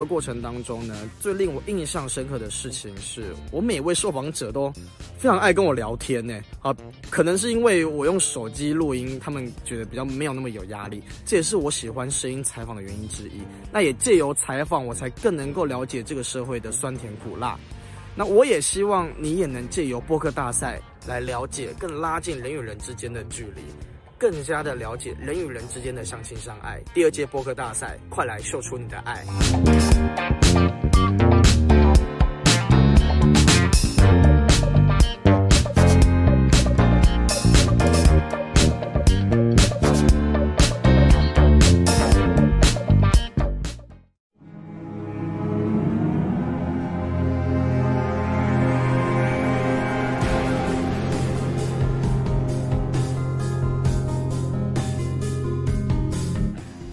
的过程当中呢，最令我印象深刻的事情是我每位受访者都非常爱跟我聊天呢。啊，可能是因为我用手机录音，他们觉得比较没有那么有压力，这也是我喜欢声音采访的原因之一。那也借由采访，我才更能够了解这个社会的酸甜苦辣。那我也希望你也能借由播客大赛来了解，更拉近人与人之间的距离。更加的了解人与人之间的相亲相爱。第二届播客大赛，快来秀出你的爱！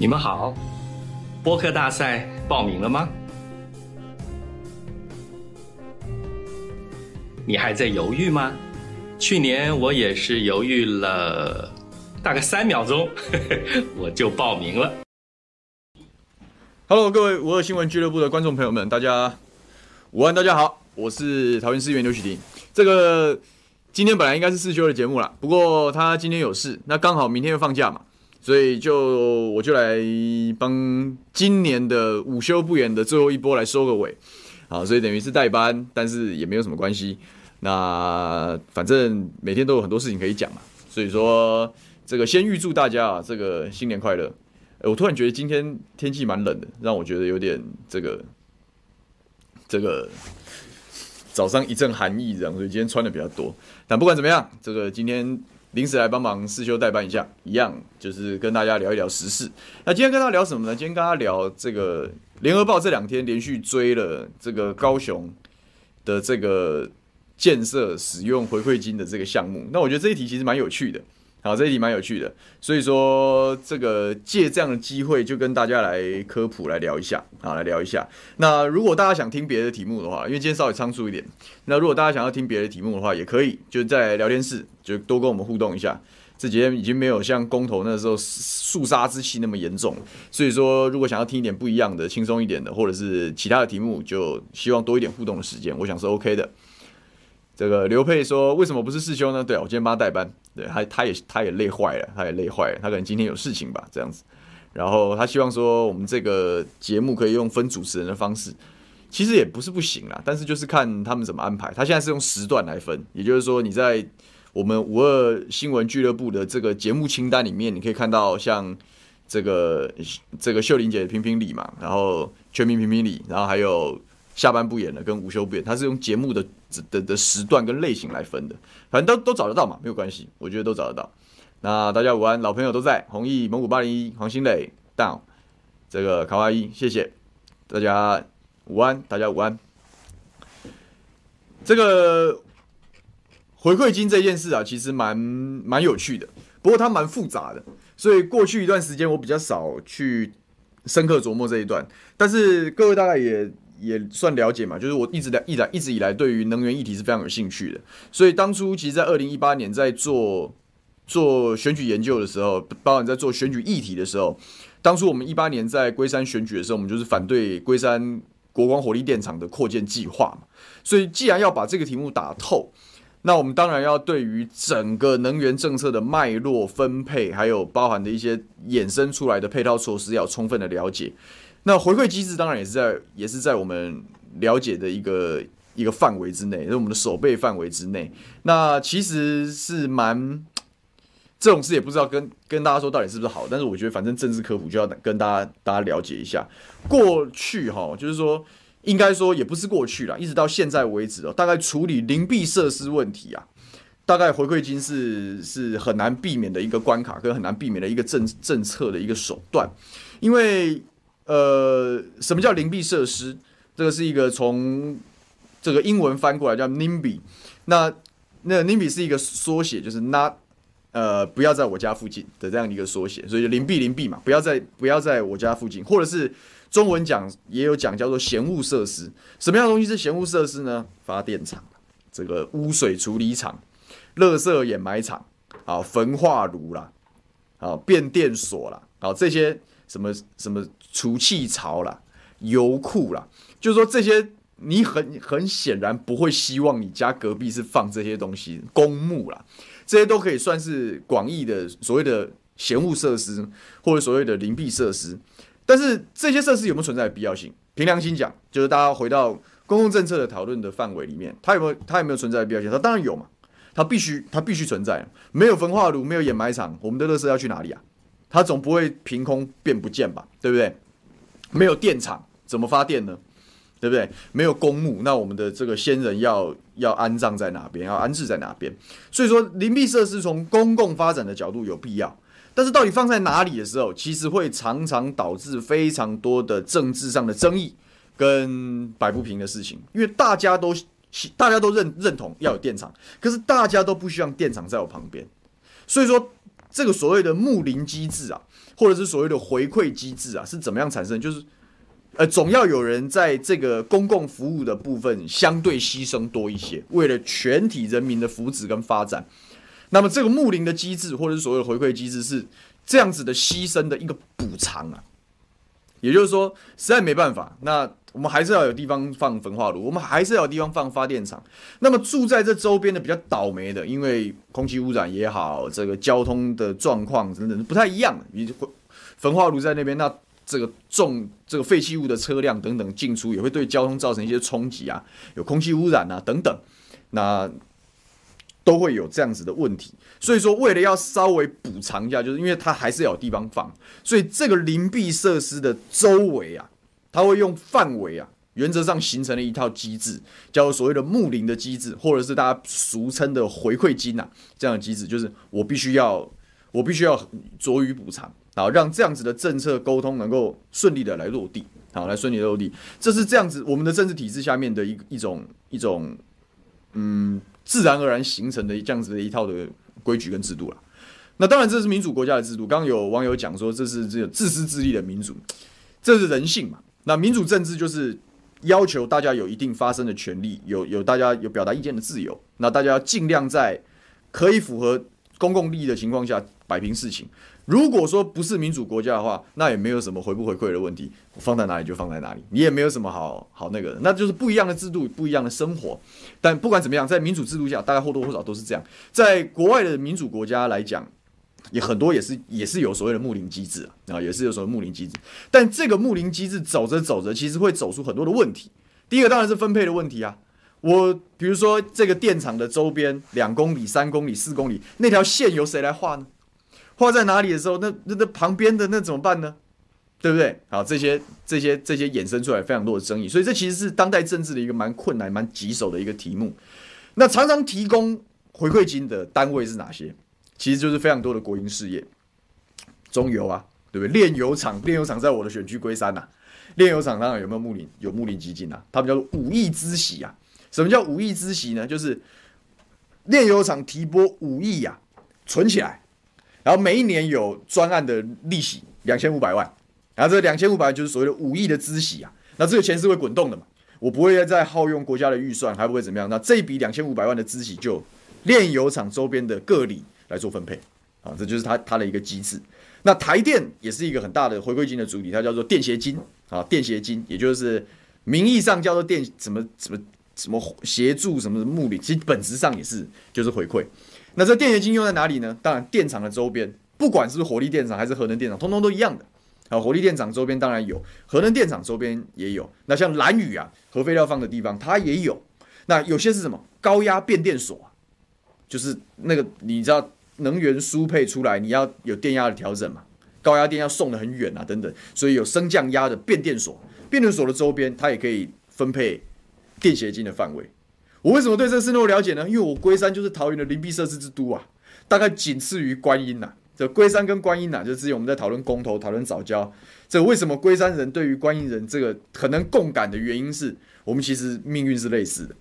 你们好，播客大赛报名了吗？你还在犹豫吗？去年我也是犹豫了大概三秒钟，我就报名了。Hello，各位五二新闻俱乐部的观众朋友们，大家午安，大家好，我是桃园市议员刘许婷。这个今天本来应该是四休的节目啦，不过他今天有事，那刚好明天又放假嘛。所以就我就来帮今年的午休不远的最后一波来收个尾，好，所以等于是代班，但是也没有什么关系。那反正每天都有很多事情可以讲嘛，所以说这个先预祝大家啊，这个新年快乐。我突然觉得今天天气蛮冷的，让我觉得有点这个这个早上一阵寒意这样，所以今天穿的比较多。但不管怎么样，这个今天。临时来帮忙师修代班一下，一样就是跟大家聊一聊时事。那今天跟大家聊什么呢？今天跟大家聊这个联合报这两天连续追了这个高雄的这个建设使用回馈金的这个项目。那我觉得这一题其实蛮有趣的。好，这一题蛮有趣的，所以说这个借这样的机会就跟大家来科普来聊一下，好，来聊一下。那如果大家想听别的题目的话，因为今天稍微仓促一点，那如果大家想要听别的题目的话，也可以就在聊天室就多跟我们互动一下。这几天已经没有像公投那时候肃杀之气那么严重，所以说如果想要听一点不一样的、轻松一点的，或者是其他的题目，就希望多一点互动的时间，我想是 OK 的。这个刘佩说：“为什么不是世修呢？”对啊，我今天帮他代班，对，他他也他也累坏了，他也累坏了，他可能今天有事情吧，这样子。然后他希望说，我们这个节目可以用分主持人的方式，其实也不是不行啦，但是就是看他们怎么安排。他现在是用时段来分，也就是说，你在我们五二新闻俱乐部的这个节目清单里面，你可以看到像这个这个秀玲姐的评评理嘛，然后全民评评理，然后还有。下班不演了，跟午休不演，他是用节目的的的时段跟类型来分的，反正都都找得到嘛，没有关系，我觉得都找得到。那大家午安，老朋友都在，弘毅、蒙古八零一、黄新磊、down，这个卡哇伊，谢谢大家午安，大家午安。这个回馈金这件事啊，其实蛮蛮有趣的，不过它蛮复杂的，所以过去一段时间我比较少去深刻琢磨这一段，但是各位大概也。也算了解嘛，就是我一直的、一来、一直以来对于能源议题是非常有兴趣的，所以当初其实，在二零一八年在做做选举研究的时候，包含在做选举议题的时候，当初我们一八年在龟山选举的时候，我们就是反对龟山国光火力电厂的扩建计划嘛。所以，既然要把这个题目打透，那我们当然要对于整个能源政策的脉络分配，还有包含的一些衍生出来的配套措施，要充分的了解。那回馈机制当然也是在也是在我们了解的一个一个范围之内，是我们的守备范围之内。那其实是蛮这种事也不知道跟跟大家说到底是不是好，但是我觉得反正政治科普就要跟大家大家了解一下。过去哈，就是说应该说也不是过去啦，一直到现在为止哦，大概处理邻避设施问题啊，大概回馈金是是很难避免的一个关卡，跟很难避免的一个政政策的一个手段，因为。呃，什么叫邻避设施？这个是一个从这个英文翻过来叫 NIMBY。那那 NIMBY 是一个缩写，就是 Not 呃不要在我家附近的这样一个缩写，所以邻避邻避嘛，不要在不要在我家附近，或者是中文讲也有讲叫做嫌恶设施。什么样的东西是嫌恶设施呢？发电厂、这个污水处理厂、垃圾掩埋场、啊焚化炉啦、啊变电所啦，啊这些。什么什么储气槽啦，油库啦，就是说这些你很很显然不会希望你家隔壁是放这些东西，公墓啦，这些都可以算是广义的所谓的嫌恶设施或者所谓的邻避设施。但是这些设施有没有存在的必要性？凭良心讲，就是大家回到公共政策的讨论的范围里面，它有没有它有没有存在的必要性？它当然有嘛，它必须它必须存在。没有焚化炉，没有掩埋场，我们的垃圾要去哪里啊？它总不会凭空变不见吧？对不对？没有电厂怎么发电呢？对不对？没有公墓，那我们的这个先人要要安葬在哪边？要安置在哪边？所以说，邻避设施从公共发展的角度有必要。但是到底放在哪里的时候，其实会常常导致非常多的政治上的争议跟摆不平的事情，因为大家都大家都认认同要有电厂，可是大家都不希望电厂在我旁边，所以说这个所谓的睦邻机制啊，或者是所谓的回馈机制啊，是怎么样产生？就是呃，总要有人在这个公共服务的部分相对牺牲多一些，为了全体人民的福祉跟发展。那么这个睦邻的机制，或者是所谓的回馈机制，是这样子的牺牲的一个补偿啊。也就是说，实在没办法，那我们还是要有地方放焚化炉，我们还是要有地方放发电厂。那么住在这周边的比较倒霉的，因为空气污染也好，这个交通的状况等等不太一样。你焚化炉在那边，那这个重这个废弃物的车辆等等进出，也会对交通造成一些冲击啊，有空气污染啊等等。那都会有这样子的问题，所以说为了要稍微补偿一下，就是因为它还是有地方放，所以这个邻避设施的周围啊，它会用范围啊，原则上形成了一套机制，叫做所谓的睦邻的机制，或者是大家俗称的回馈金呐，这样的机制，就是我必须要我必须要酌予补偿，然后让这样子的政策沟通能够顺利的来落地，好，来顺利的落地，这是这样子我们的政治体制下面的一一种一种嗯。自然而然形成的这样子的一套的规矩跟制度了。那当然，这是民主国家的制度。刚刚有网友讲说，这是这个自私自利的民主，这是人性嘛？那民主政治就是要求大家有一定发声的权利，有有大家有表达意见的自由。那大家要尽量在可以符合公共利益的情况下摆平事情。如果说不是民主国家的话，那也没有什么回不回馈的问题，放在哪里就放在哪里，你也没有什么好好那个的，那就是不一样的制度，不一样的生活。但不管怎么样，在民主制度下，大概或多或少都是这样。在国外的民主国家来讲，也很多也是也是有所谓的睦邻机制啊，也是有所谓睦邻机制。但这个睦邻机制走着走着，其实会走出很多的问题。第一个当然是分配的问题啊，我比如说这个电厂的周边两公里、三公里、四公里那条线由谁来画呢？画在哪里的时候，那那那旁边的那怎么办呢？对不对？好，这些这些这些衍生出来非常多的争议，所以这其实是当代政治的一个蛮困难、蛮棘手的一个题目。那常常提供回馈金的单位是哪些？其实就是非常多的国营事业，中油啊，对不对？炼油厂，炼油厂在我的选区龟山呐、炼油厂当然有没有木林？有木林基金啊，他们叫做五亿之喜啊。什么叫五亿之喜呢？就是炼油厂提拨五亿呀，存起来。然后每一年有专案的利息两千五百万，然后这两千五百万就是所谓的五亿的孳息啊，那这个钱是会滚动的嘛，我不会再耗用国家的预算，还不会怎么样，那这一笔两千五百万的孳息就炼油厂周边的各里来做分配啊，这就是它它的一个机制。那台电也是一个很大的回馈金的主体，它叫做电协金啊，电协金也就是名义上叫做电什么什么什么协助什么目的，其实本质上也是就是回馈。那这电协金用在哪里呢？当然，电厂的周边，不管是火力电厂还是核能电厂，通通都一样的。啊，火力电厂周边当然有，核能电厂周边也有。那像蓝宇啊，核废料放的地方，它也有。那有些是什么？高压变电所，就是那个你知道，能源输配出来，你要有电压的调整嘛？高压电要送得很远啊，等等，所以有升降压的变电所。变电所的周边，它也可以分配电协金的范围。我为什么对这个事那么了解呢？因为我龟山就是桃园的邻避设施之都啊，大概仅次于观音呐。这龟山跟观音呐，就之前我们在讨论公投、讨论早教。这为什么龟山人对于观音人这个可能共感的原因是，我们其实命运是类似的。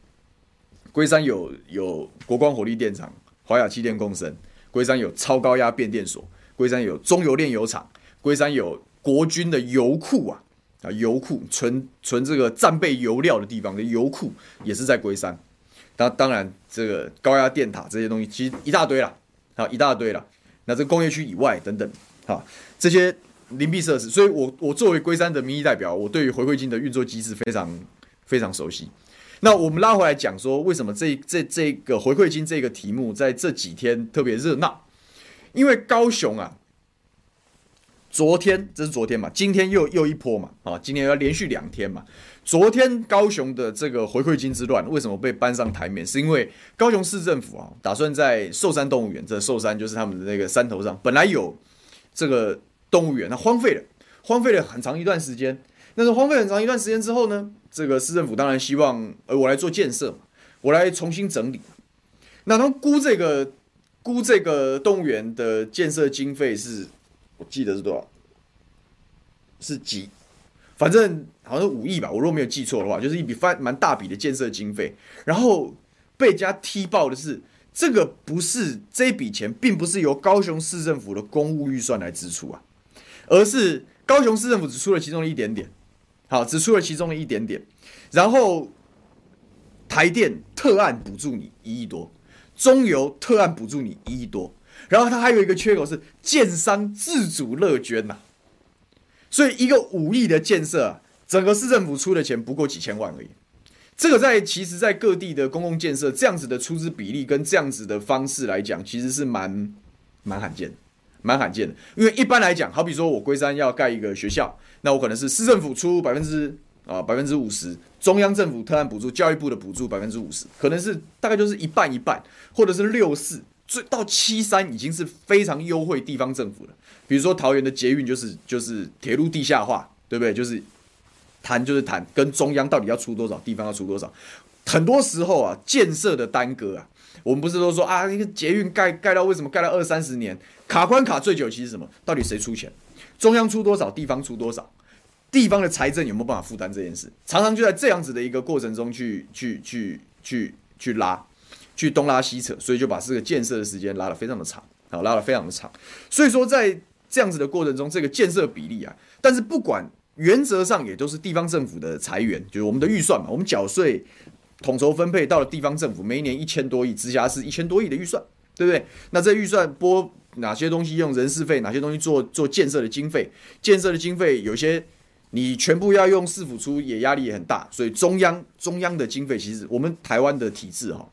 龟山有有国光火力电厂、华亚气电共生，龟山有超高压变电所，龟山有中油炼油厂，龟山有国军的油库啊啊油库存存这个战备油料的地方的油库也是在龟山。那当然，这个高压电塔这些东西其实一大堆了，好一大堆了。那这个工业区以外等等，哈，这些邻避设施，所以我我作为龟山的民意代表，我对于回馈金的运作机制非常非常熟悉。那我们拉回来讲说，为什么这这这个回馈金这个题目在这几天特别热闹？因为高雄啊，昨天这是昨天嘛，今天又又一波嘛，啊，今天要连续两天嘛。昨天高雄的这个回馈金之乱为什么被搬上台面？是因为高雄市政府啊，打算在寿山动物园，这寿山就是他们的那个山头上，本来有这个动物园，它荒废了，荒废了很长一段时间。那是荒废很长一段时间之后呢，这个市政府当然希望，呃，我来做建设，我来重新整理。那他们估这个估这个动物园的建设经费是，我记得是多少？是几？反正好像是五亿吧。我如果没有记错的话，就是一笔蛮蛮大笔的建设经费。然后被人家踢爆的是，这个不是这笔钱，并不是由高雄市政府的公务预算来支出啊，而是高雄市政府只出了其中一点点。好，只出了其中的一点点，然后台电特案补助你一亿多，中油特案补助你一亿多，然后它还有一个缺口是建商自主乐捐呐、所以一个五亿的建设啊，整个市政府出的钱不过几千万而已。这个在其实，在各地的公共建设这样子的出资比例跟这样子的方式来讲，其实是蛮蛮罕见的。蛮罕见的，因为一般来讲，好比说我龟山要盖一个学校，那我可能是市政府出百分之啊百分之五十，中央政府特案补助，教育部的补助百分之五十，可能是大概就是一半一半，或者是六四，最到七三已经是非常优惠地方政府了。比如说桃园的捷运就是就是铁路地下化，对不对？就是谈就是谈跟中央到底要出多少，地方要出多少，很多时候啊建设的耽搁啊。我们不是都说啊，那个捷运盖盖到为什么盖到二三十年，卡关卡最久？其实什么？到底谁出钱？中央出多少？地方出多少？地方的财政有没有办法负担这件事？常常就在这样子的一个过程中去去去去去拉，去东拉西扯，所以就把这个建设的时间拉得非常的长，好，拉得非常的长。所以说在这样子的过程中，这个建设比例啊，但是不管原则上也都是地方政府的财源，就是我们的预算嘛，我们缴税。统筹分配到了地方政府，每一年一千多亿，直辖市一千多亿的预算，对不对？那这预算拨哪些东西用人事费，哪些东西做做建设的经费？建设的经费有些你全部要用市府出，也压力也很大。所以中央中央的经费，其实我们台湾的体制哈，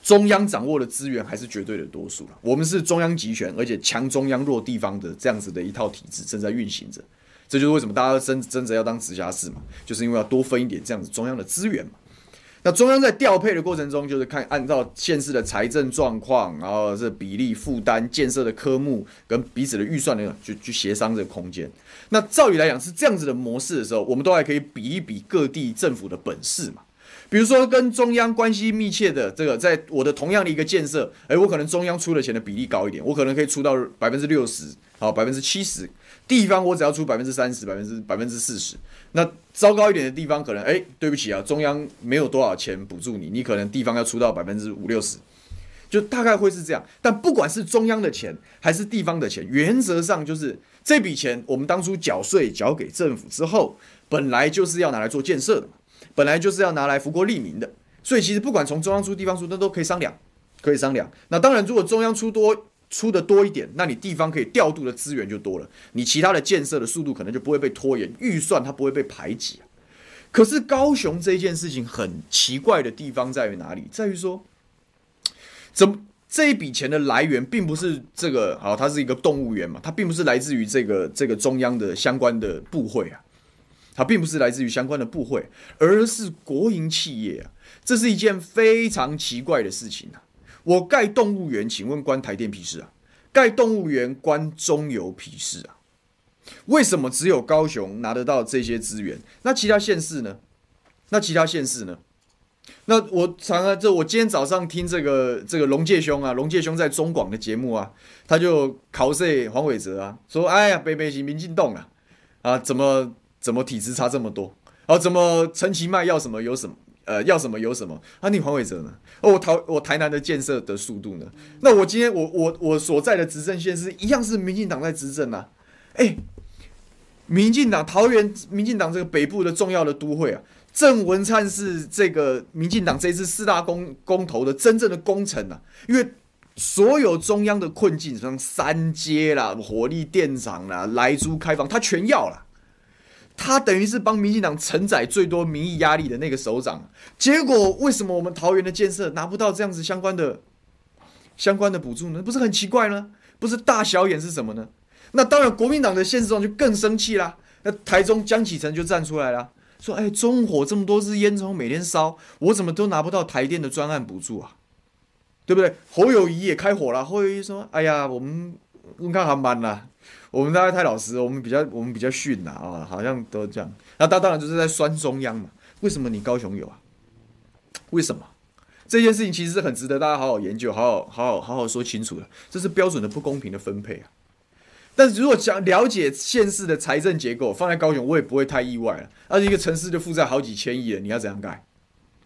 中央掌握的资源还是绝对的多数了。我们是中央集权，而且强中央弱地方的这样子的一套体制正在运行着。这就是为什么大家争争着要当直辖市嘛，就是因为要多分一点这样子中央的资源嘛。那中央在调配的过程中，就是看按照现市的财政状况，然后这比例负担建设的科目跟彼此的预算那个，去去协商这个空间。那照理来讲是这样子的模式的时候，我们都还可以比一比各地政府的本事嘛。比如说跟中央关系密切的这个，在我的同样的一个建设，诶，我可能中央出的钱的比例高一点，我可能可以出到百分之六十，好，百分之七十。地方我只要出百分之三十，百分之百分之四十。那糟糕一点的地方，可能哎，对不起啊，中央没有多少钱补助你，你可能地方要出到百分之五六十，就大概会是这样。但不管是中央的钱还是地方的钱，原则上就是这笔钱我们当初缴税缴给政府之后，本来就是要拿来做建设的，本来就是要拿来福国利民的。所以其实不管从中央出地方出，那都可以商量，可以商量。那当然，如果中央出多。出的多一点，那你地方可以调度的资源就多了，你其他的建设的速度可能就不会被拖延，预算它不会被排挤啊。可是高雄这件事情很奇怪的地方在于哪里？在于说，怎么这一笔钱的来源并不是这个，好，它是一个动物园嘛，它并不是来自于这个这个中央的相关的部会啊，它并不是来自于相关的部会，而是国营企业啊，这是一件非常奇怪的事情啊。我盖动物园，请问关台电屁事啊？盖动物园关中油屁事啊？为什么只有高雄拿得到这些资源？那其他县市呢？那其他县市呢？那我常常这我今天早上听这个这个龙介兄啊，龙介兄在中广的节目啊，他就考试黄伟哲啊，说哎呀，北北是民进党啊，啊怎么怎么体质差这么多？啊怎么陈其迈要什么有什么？呃，要什么有什么啊？你黄伟哲呢？哦，我台我台南的建设的速度呢？那我今天我我我所在的执政县是一样是民进党在执政啊？哎、民进党桃园民进党这个北部的重要的都会啊，郑文灿是这个民进党这次四大公公投的真正的功臣啊，因为所有中央的困境，像三接啦、火力电厂啦、莱猪开放，他全要了。他等于是帮民进党承载最多民意压力的那个首长。结果为什么我们桃园的建设拿不到这样子相关的相关的补助呢？不是很奇怪吗？不是大小眼是什么呢？那当然，国民党的县市长就更生气啦。那台中江启臣就站出来了，说：“哎，中火这么多支烟囱每天烧，我怎么都拿不到台电的专案补助啊？对不对？”侯友宜也开火了，侯友宜说：“哎呀，我们你看航班啦，我们大家太老实，我们比较我们比较逊呐啊，好像都这样。那他当然就是在酸中央嘛。为什么你高雄有啊？为什么这件事情其实是很值得大家好好研究，好好好好好好说清楚的。这是标准的不公平的分配啊。”但是如果想了解县市的财政结构，放在高雄我也不会太意外了。而且一个城市就负债好几千亿了，你要怎样盖？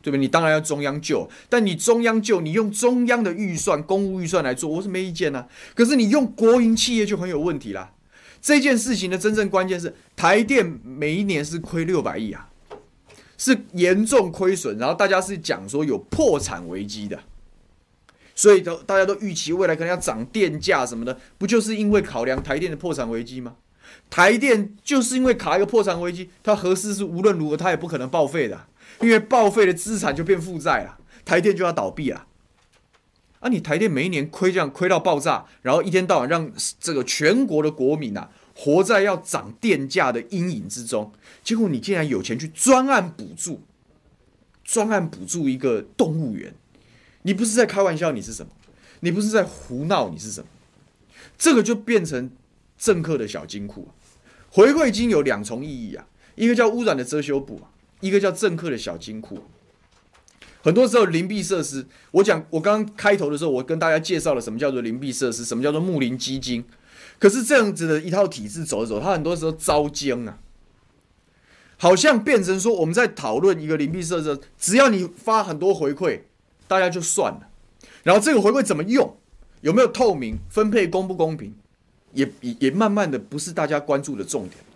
对不对？你当然要中央救，但你中央救，你用中央的预算、公务预算来做，我是没意见啊。可是你用国营企业就很有问题啦。这件事情的真正关键是，台电每一年是亏六百亿啊，是严重亏损，然后大家是讲说有破产危机的。所以都大家都预期未来可能要涨电价什么的，不就是因为考量台电的破产危机吗？台电就是因为卡一个破产危机，它核四是无论如何它也不可能报废的，因为报废的资产就变负债了，台电就要倒闭了。啊，你台电每一年亏这样亏到爆炸，然后一天到晚让这个全国的国民啊活在要涨电价的阴影之中，结果你竟然有钱去专案补助，专案补助一个动物园。你不是在开玩笑，你是什么？你不是在胡闹，你是什么？这个就变成政客的小金库。回馈金有两重意义啊，一个叫污染的遮羞布，一个叫政客的小金库。很多时候邻避设施，我讲我刚刚开头的时候，我跟大家介绍了什么叫做邻避设施，什么叫做木林基金。可是这样子的一套体制走一走，它很多时候遭奸啊，好像变成说我们在讨论一个邻避设施，只要你发很多回馈。大家就算了，然后这个回馈怎么用，有没有透明分配，公不公平，也也也慢慢的不是大家关注的重点。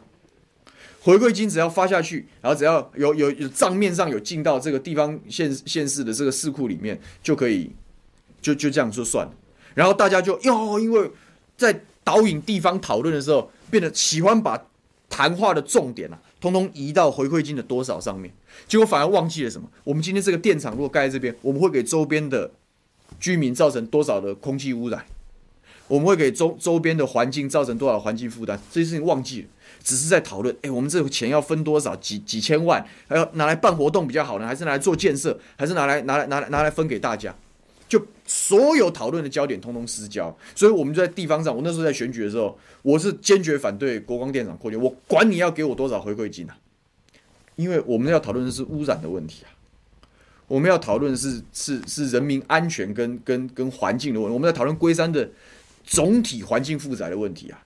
回馈金只要发下去，然后只要有有有账面上有进到这个地方县县市的这个市库里面，就可以就就这样说算了。然后大家就哟，因为在导引地方讨论的时候，变得喜欢把谈话的重点啊，通通移到回馈金的多少上面。结果反而忘记了什么？我们今天这个电厂如果盖在这边，我们会给周边的居民造成多少的空气污染？我们会给周周边的环境造成多少环境负担？这些事情忘记了，只是在讨论。哎，我们这个钱要分多少？几几千万？还要拿来办活动比较好呢？还是拿来做建设？还是拿来拿来拿来拿来分给大家？就所有讨论的焦点通通失焦。所以我们就在地方上，我那时候在选举的时候，我是坚决反对国光电厂扩建。我管你要给我多少回馈金啊！因为我们要讨论的是污染的问题啊，我们要讨论的是是是人民安全跟跟跟环境的问题，我们在讨论龟山的总体环境负载的问题啊。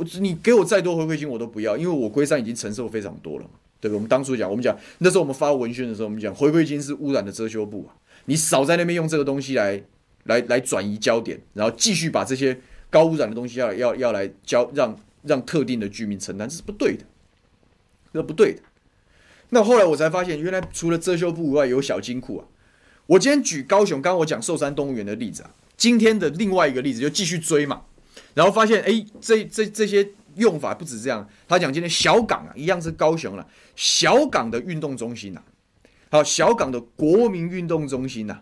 我你给我再多回馈金我都不要，因为我龟山已经承受非常多了，对不对？我们当初讲，我们讲那时候我们发文宣的时候，我们讲回馈金是污染的遮羞布啊，你少在那边用这个东西来来来转移焦点，然后继续把这些高污染的东西要要要来交让让特定的居民承担，这是不对的，这不对的。那后来我才发现，原来除了遮羞布以外，有小金库啊！我今天举高雄，刚刚我讲寿山动物园的例子啊，今天的另外一个例子就继续追嘛，然后发现，哎，这这这些用法不止这样。他讲今天小港啊，一样是高雄了，小港的运动中心呐，好，小港的国民运动中心呐，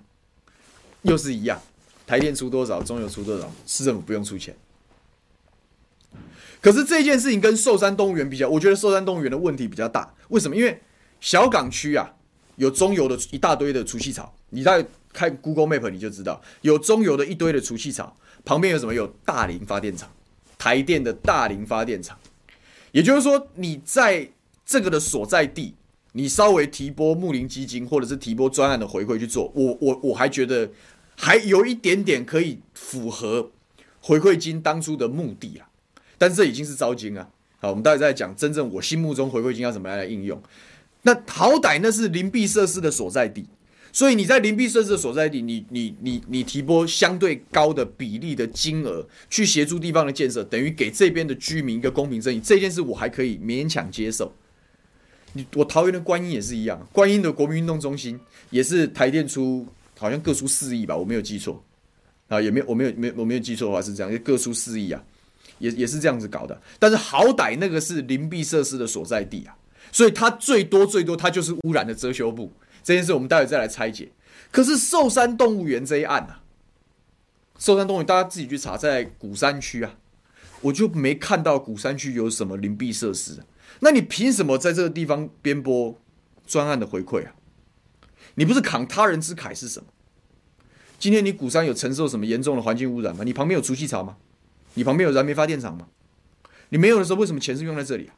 又是一样，台电出多少，中油出多少，市政府不用出钱。可是这件事情跟寿山动物园比较，我觉得寿山动物园的问题比较大，为什么？因为小港区啊，有中油的一大堆的除气槽，你在看 Google Map 你就知道，有中油的一堆的除气槽，旁边有什么？有大林发电厂，台电的大林发电厂。也就是说，你在这个的所在地，你稍微提拨木林基金或者是提拨专案的回馈去做，我我我还觉得还有一点点可以符合回馈金当初的目的啊，但是这已经是招金啊。好，我们待会再讲真正我心目中回馈金要怎么样来应用。那好歹那是邻避设施的所在地，所以你在邻避设施的所在地，你你你你提拨相对高的比例的金额去协助地方的建设，等于给这边的居民一个公平正义，这件事我还可以勉强接受。你我桃园的观音也是一样，观音的国民运动中心也是台电出，好像各出四亿吧，我没有记错。啊，也没有我没有没有我没有记错的话是这样，各出四亿啊，也也是这样子搞的。但是好歹那个是邻避设施的所在地啊，所以它最多最多它就是污染的遮羞布。这件事我们待会再来拆解。可是寿山动物园这一案啊，寿山动物园大家自己去查，在鼓山区啊，我就没看到鼓山区有什么邻避设施。那你凭什么在这个地方编播专案的回馈啊？你不是慷他人之慨是什么？今天你鼓山有承受什么严重的环境污染吗？你旁边有除气槽吗？你旁边有燃煤发电厂吗？你没有的时候，为什么钱是用在这里啊？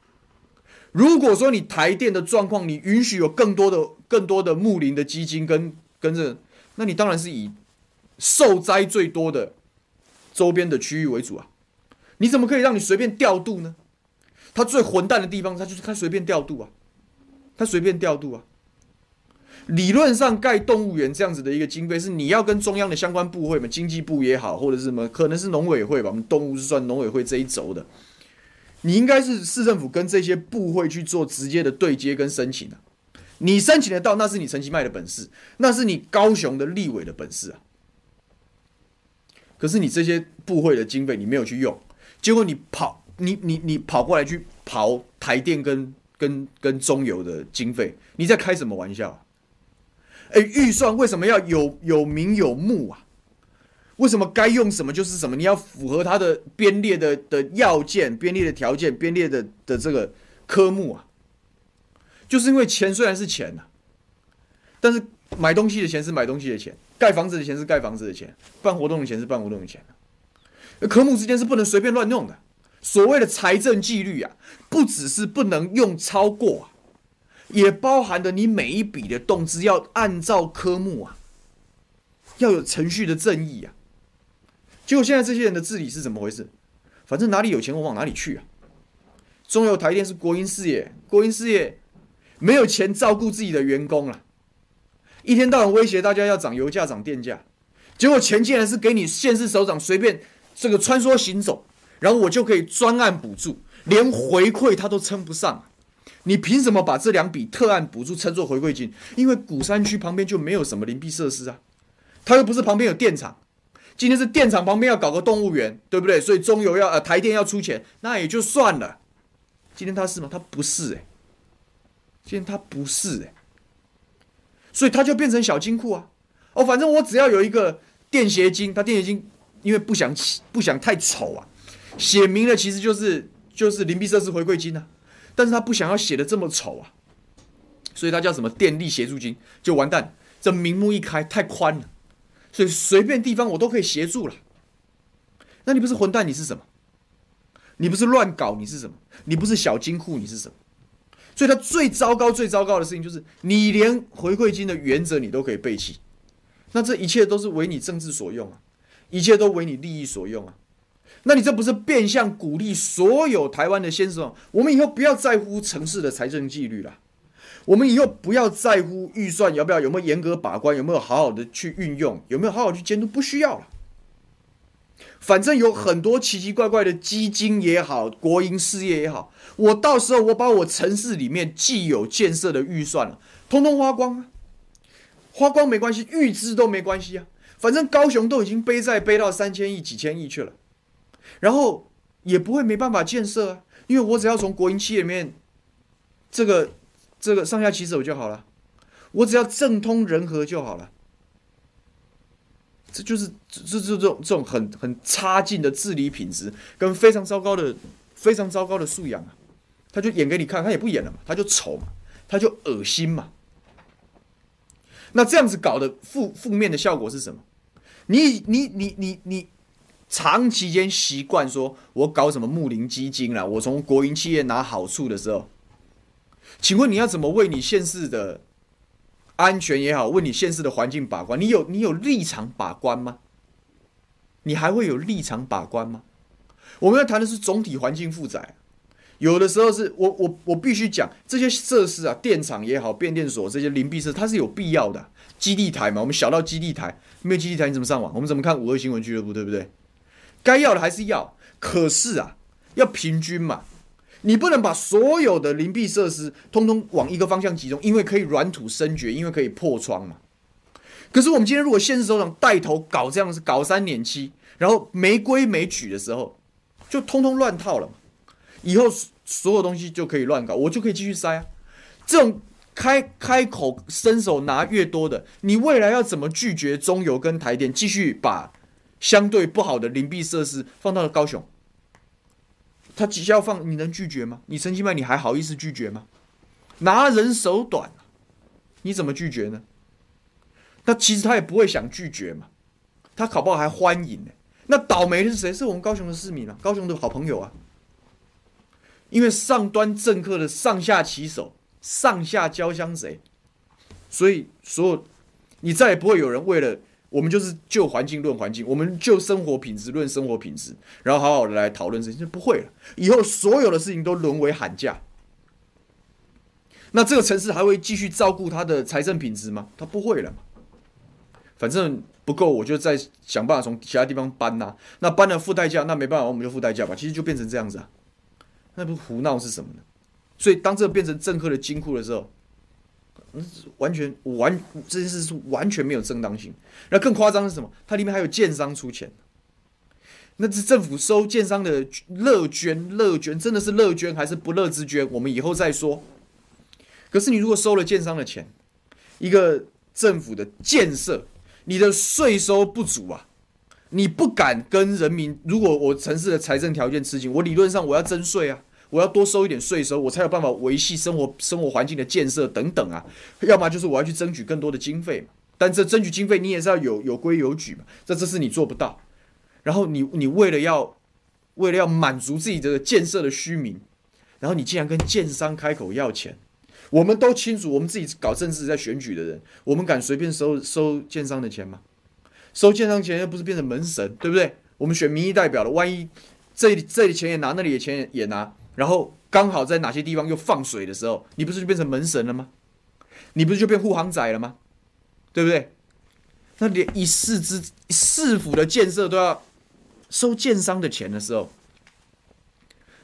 如果说你台电的状况，你允许有更多的、更多的睦邻的基金跟跟着，那你当然是以受灾最多的周边的区域为主啊！你怎么可以让你随便调度呢？他最混蛋的地方，他就是他随便调度啊，他随便调度啊。理论上盖动物园这样子的一个经费，是你要跟中央的相关部会嘛，经济部也好，或者是什么，可能是农委会吧。我们动物是算农委会这一轴的，你应该是市政府跟这些部会去做直接的对接跟申请啊。你申请得到，那是你陈其迈的本事，那是你高雄的立委的本事啊。可是你这些部会的经费你没有去用，结果你跑，你你你跑过来去跑台电跟跟跟中油的经费，你在开什么玩笑啊？哎，预算为什么要有有名有目啊？为什么该用什么就是什么？你要符合它的编列的的要件、编列的条件、编列的的这个科目啊？就是因为钱虽然是钱呐，但是买东西的钱是买东西的钱，盖房子的钱是盖房子的钱，办活动的钱是办活动的钱。科目之间是不能随便乱用的。所谓的财政纪律啊，不只是不能用超过。也包含着你每一笔的动资要按照科目啊，要有程序的正义啊。结果现在这些人的治理是怎么回事？反正哪里有钱我往哪里去啊。中油台电是国营事业，国营事业没有钱照顾自己的员工了，一天到晚威胁大家要涨油价、涨电价，结果钱竟然是给你县市首长随便这个穿梭行走，然后我就可以专案补助，连回馈他都称不上。你凭什么把这两笔特案补助称作回馈金？因为鼓山区旁边就没有什么邻避设施啊，它又不是旁边有电厂。今天是电厂旁边要搞个动物园，对不对？所以中油要呃台电要出钱，那也就算了。今天它是吗？它不是哎，今天它不是哎，所以它就变成小金库啊。哦，反正我只要有一个电协金，它电协金因为不想不想太丑啊，写明了其实就是就是邻避设施回馈金啊。但是他不想要写的这么丑啊，所以他叫什么电力协助金就完蛋，这名目一开太宽了，所以随便地方我都可以协助了。那你不是混蛋，你是什么？你不是乱搞，你是什么？你不是小金库，你是什么？所以他最糟糕、最糟糕的事情就是，你连回馈金的原则你都可以背弃，那这一切都是为你政治所用啊，一切都为你利益所用啊。那你这不是变相鼓励所有台湾的先生？我们以后不要在乎城市的财政纪律了，我们以后不要在乎预算要不要有没有严格把关，有没有好好的去运用，有没有好好去监督，不需要了。反正有很多奇奇怪怪的基金也好，国营事业也好，我到时候我把我城市里面既有建设的预算了，通通花光啊，花光没关系，预支都没关系啊，反正高雄都已经背债背到三千亿、几千亿去了。然后也不会没办法建设啊，因为我只要从国营企业里面这个这个上下其手就好了，我只要政通人和就好了。这就是这这这种这种很很差劲的治理品质跟非常糟糕的非常糟糕的素养啊，他就演给你看，他也不演了嘛，他就丑嘛，他就恶心嘛。那这样子搞的负负面的效果是什么？你你你你你。长期间习惯说，我搞什么睦邻基金啦，我从国营企业拿好处的时候，请问你要怎么为你现世的安全也好，为你现世的环境把关？你有你有立场把关吗？你还会有立场把关吗？我们要谈的是总体环境负载，有的时候是我我我必须讲这些设施啊，电厂也好，变电所这些邻避设，它是有必要的。基地台嘛，我们小到基地台，没有基地台你怎么上网？我们怎么看五二新闻俱乐部，对不对？该要的还是要，可是啊，要平均嘛，你不能把所有的邻避设施通通往一个方向集中，因为可以软土深掘，因为可以破窗嘛。可是我们今天如果县市首长带头搞这样子搞三年七，然后没规没矩的时候，就通通乱套了嘛。以后所有东西就可以乱搞，我就可以继续塞啊。这种开开口伸手拿越多的，你未来要怎么拒绝中油跟台电继续把相对不好的邻避设施放到了高雄？他几下要放，你能拒绝吗？你陈其迈，你还好意思拒绝吗？拿人手短，你怎么拒绝呢？那其实他也不会想拒绝嘛，他搞不好还欢迎呢。那倒霉的是谁？是我们高雄的市民啊，高雄的好朋友啊。因为上端政客的上下其手，上下交相贼，所以所有你再也不会有人为了我们就是就环境论环境，我们就生活品质论生活品质，然后好好的来讨论这些，不会了。以后所有的事情都沦为喊价。那这个城市还会继续照顾它的财政品质吗？它不会了。反正不够，我就再想办法从其他地方搬呐、那搬了付代价，那没办法，我们就付代价吧。其实就变成这样子啊。那不胡闹是什么呢？所以当这变成政客的金库的时候，完全完这件事是完全没有正当性。那更夸张是什么？它里面还有建商出钱。那是政府收建商的乐捐，乐捐真的是乐捐还是不乐之捐？我们以后再说。可是你如果收了建商的钱，一个政府的建设，你的税收不足啊。你不敢跟人民，如果我城市的财政条件吃紧，我理论上我要征税啊，我要多收一点税收，我才有办法维系生活生活环境的建设等等啊。要么就是我要去争取更多的经费嘛，但这争取经费你也是要有有规有矩嘛，这这是你做不到。然后你你为了要为了要满足自己的建设的虚名，然后你竟然跟建商开口要钱，我们都清楚，我们自己搞政治在选举的人，我们敢随便收收建商的钱吗？收建商钱又不是变成门神，对不对？我们选民意代表了，万一这里这里钱也拿，那里的钱也拿，然后刚好在哪些地方又放水的时候，你不是就变成门神了吗？你不是就变护航仔了吗？对不对？那连一市之市府的建设都要收建商的钱的时候，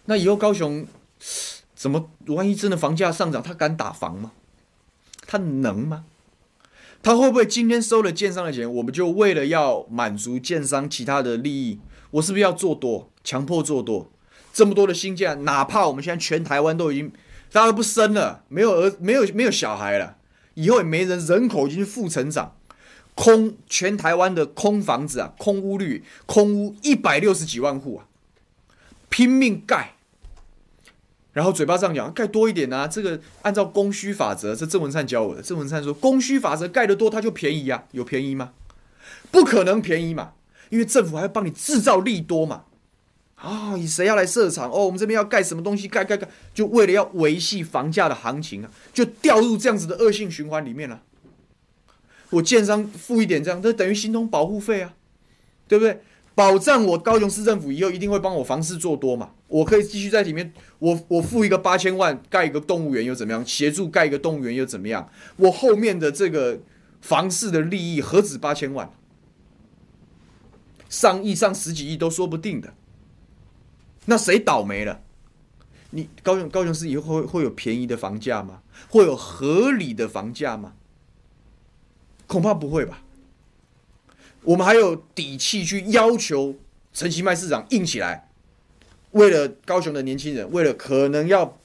那以后高雄怎么？万一真的房价上涨，他敢打房吗？他能吗？他会不会今天收了建商的钱，我们就为了要满足建商其他的利益，我是不是要做多，强迫做多？这么多的新建，哪怕我们现在全台湾都已经大家都不生了，没有儿，没有没有小孩了，以后也没人，人口已经负成长，空全台湾的空房子啊，空屋率，空屋一百六十几万户啊，拼命盖。然后嘴巴上讲盖多一点啊，这个按照供需法则，这郑文灿教我的。郑文灿说，供需法则盖得多，它就便宜啊，有便宜吗？不可能便宜嘛，因为政府还要帮你制造利多嘛。啊、以，谁要来设厂？哦，我们这边要盖什么东西？盖盖盖，就为了要维系房价的行情啊，就掉入这样子的恶性循环里面了、我建商付一点这样，这等于形同保护费啊，对不对？保障我高雄市政府以后一定会帮我房市做多嘛？我可以继续在里面，我我付一个八千万盖一个动物园又怎么样？协助盖一个动物园又怎么样？我后面的这个房市的利益何止八千万？上亿、上十几亿都说不定的。那谁倒霉了？你高雄高雄市以后会会有便宜的房价吗？会有合理的房价吗？恐怕不会吧。我们还有底气去要求陈其迈市长硬起来，为了高雄的年轻人，为了可能要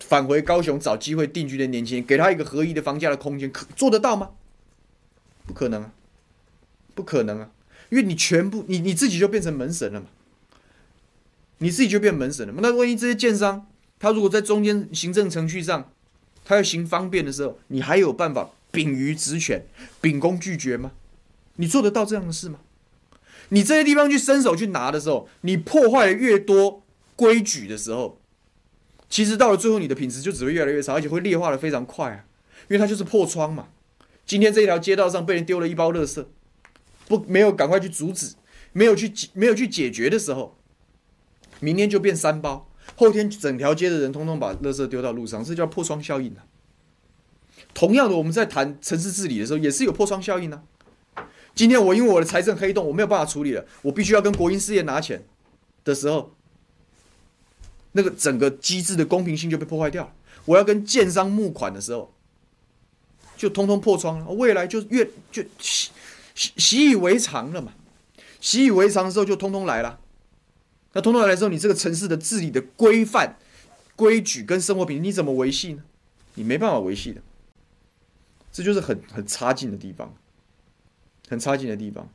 返回高雄找机会定居的年轻人，给他一个合理的房价的空间，可做得到吗？不可能啊，不可能啊，因为你全部你你自己就变成门神了嘛，你自己就变门神了嘛。那万一这些建商他如果在中间行政程序上他要行方便的时候，你还有办法秉于职权，秉公拒绝吗？你做得到这样的事吗？你这些地方去伸手去拿的时候，你破坏越多规矩的时候，其实到了最后，你的品质就只会越来越差，而且会劣化的非常快啊！因为它就是破窗嘛。今天这条街道上被人丢了一包垃圾，不没有赶快去阻止，没有去没有去解决的时候，明天就变三包，后天整条街的人通通把垃圾丢到路上，这叫破窗效应啊。同样的，我们在谈城市治理的时候，也是有破窗效应啊。今天我因为我的财政黑洞，我没有办法处理了，我必须要跟国营事业拿钱的时候，那个整个机制的公平性就被破坏掉了。我要跟建商募款的时候，就通通破窗了，未来就越就习习习以为常了嘛，习以为常的时候就通通来了。那通通来了之后，你这个城市的治理的规范、规矩跟生活品质，你怎么维系呢？你没办法维系的，这就是很很差劲的地方，很差劲的地方。